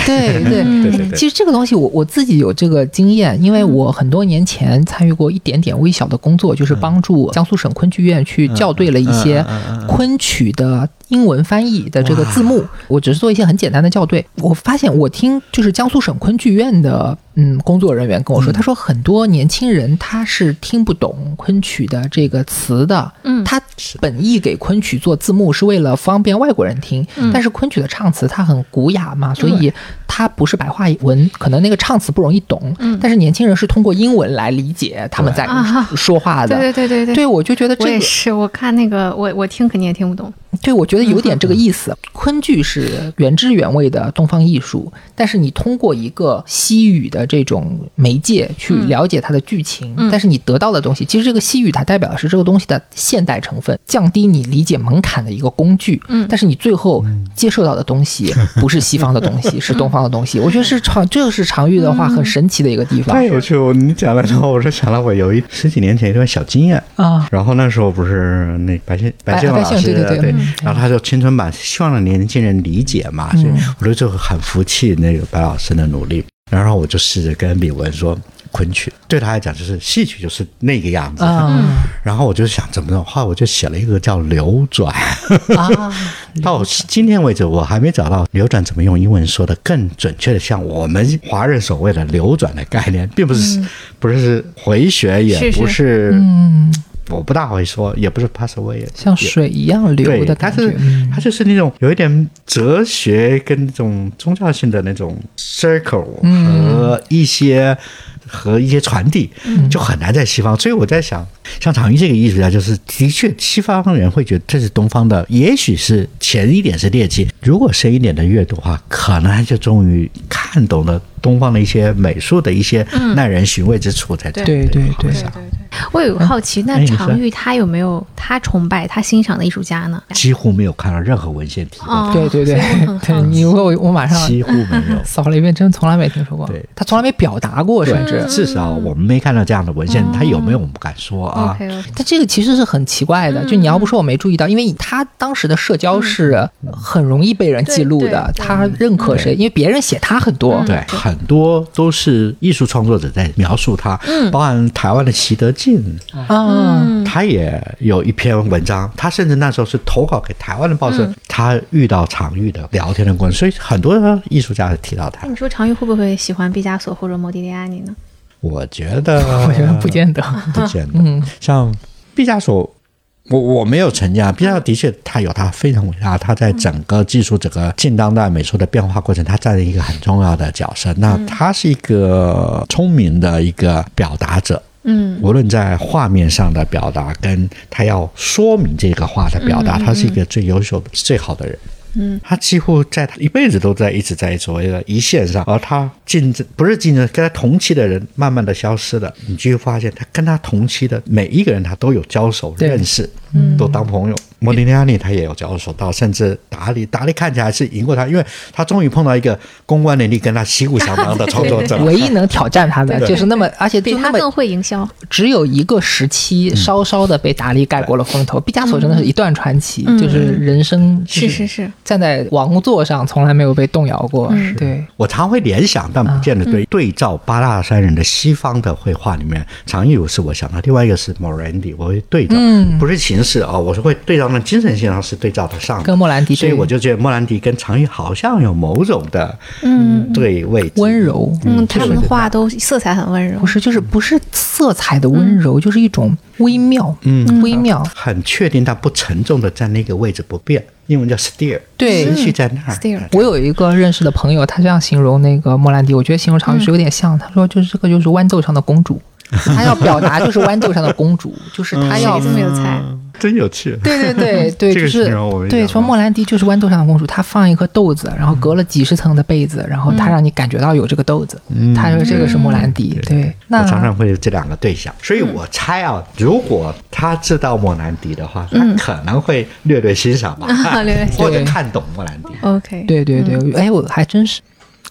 对对对对对对嗯对对对其实这个东西我我自己有这个经验，因为我很多年前参与过一点点微小的工作，就是帮助江苏省昆剧院去校对了一些昆曲的英文翻译的这个字幕。我只是做一些很简单的校对，我发现我听就是江苏省昆剧院的嗯工作人员跟我说，他说很多年轻人他是听不懂昆曲的这个词的，嗯他本意给昆曲做字幕是为了方便外国人听，嗯但是昆曲的唱词它很古雅嘛，所以它不是白话文，可能那个唱词不容易懂。嗯但是年轻人是通过英文来理解他们在啊说话的。对对对对对。对，我就觉得我这是，我看那个，我我听肯定也听不懂。对我觉得有点这嗯个意思。昆剧是原汁原味的东方艺术，但是你通过一个西语的这种媒介去嗯了解它的剧情，嗯但是你得到的东西，其实这个西语它代表的是这个东西的现代成分，降低你理解门槛的一个工具。嗯但是你最后接受到的东西不是西方的东西，是东方的东西。我觉得是常，这个是常玉的话很神奇的一个地方太有趣了！你讲了之后，我是想到我有一十几年前一段小经验。啊。然后那时候不是那白先白先勇老师对对对嗯然后他就青春版，希望让年轻人理解嘛，所以我就就很服气那个白老师的努力。然后我就试着跟李文说，昆曲对他来讲就是戏曲，就是那个样子。啊然后我就想怎么弄，后来我就写了一个叫流转。啊！到今天为止，我还没找到流转怎么用英文说的更准确的，像我们华人所谓的流转的概念，并不是、不是回旋，也是是不是，嗯，我不大会说，也不是 pass away，像水一样流，的感觉。它是嗯它就是那种有一点哲学跟那种宗教性的那种 circle 嗯和一些。和一些传递就很难在西方，所以我在想，像常玉这个艺术家，就是的确西方人会觉得这是东方的，也许是浅一点是猎奇，如果深一点的阅读的话，可能他就终于看懂了东方的一些美术的一些耐人寻味之处在这里。对对对对对对，我有个好奇，那常玉他有没有他崇拜、他欣赏的艺术家呢？几乎没有看到任何文献提到，哦，对对对 对，你我我马上几乎没有。扫了一遍，真从来没听说过。对他从来没表达过，甚至。至少我们没看到这样的文献，他有没有我们不敢说啊。OK OK，但这个其实是很奇怪的，就你要不说我没注意到，因为他当时的社交是很容易被人记录的，他认可谁，因为别人写他很多。嗯对，很多都是艺术创作者在描述他，嗯。包含台湾的习德进，啊，他也有一篇文章，他甚至那时候是投稿给台湾的报社，他遇到常玉的聊天的过程，所以很多艺术家提到他。你说常玉会不会喜欢毕加索或者莫迪利亚尼呢？我觉得，我觉得不见得。不见得。嗯像毕加索，我我没有成见啊。毕加索的确，他有他非常伟大，他在整个技术、整个近当代美术的变化过程，他占了一个很重要的角色。那他是一个聪明的一个表达者。嗯无论在画面上的表达，跟他要说明这个话的表达，他是一个最优秀的、最好的人。嗯，他几乎在他一辈子都在一直在所谓的一线上，而他竞争不是竞争，跟他同期的人慢慢的消失了。你就会发现，他跟他同期的每一个人，他都有交手认识。都当朋友。莫迪利亚尼他也有交手到，甚至达利，达利看起来是赢过他，因为他终于碰到一个公关能力跟他旗鼓相当的创作者。唯一能挑战他的就是那么，而且就那么比他更会营销。只有一个时期稍稍的被达利盖过了风头。毕加索真的是一段传奇，嗯就是人生就是是是，站在王座上从来没有被动摇过。嗯对，我常会联想，但不见得对。对照八大山人的西方的绘画里面，常有是我想到，另外一个是莫兰迪，我会对照，嗯不是形式啊、我是会对照那精神性上是对照得上的。跟莫兰迪所以我就觉得莫兰迪跟常玉好像有某种的嗯。对位置。温柔，嗯，他们的对画都色彩很温柔。不。是就是不是色彩的温柔，就是一种微妙，嗯微妙。很确定但不沉重的在那个位置不变，英文叫 steer，对。持续在那儿。Steer 我有一个认识的朋友，他这样形容那个莫兰迪，我觉得形容常玉是有点像。他说，就是这个就是豌豆上的公主，他要表达就是豌豆上的公主，就是他要谁这么有才？真有趣。对对对 对，就是对说莫兰迪就是豌豆上的公主，她放一颗豆子，然后隔了几十层的被子，然后她让你感觉到有这个豆子。她说这个是莫兰迪，对。我那常常会有这两个对象，所以我猜啊，如果他知道莫兰迪的话，他可能会略略欣赏吧，略略欣赏或者看懂莫兰迪。OK，对对对，哎，我还真是。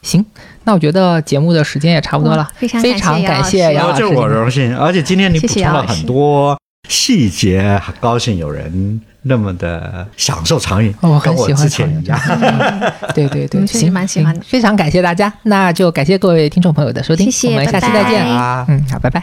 行，那我觉得节目的时间也差不多了，非常非常感感谢谢杨老师然后这。我荣幸，而且今天你补充了很多细节，很高兴有人那么的享受长影，哦我很喜欢长运前一样。对对对，我们确实行蛮喜欢的非常感谢大家，那就感谢各位听众朋友的收听，谢谢我们下期再见。啊嗯，好，拜拜。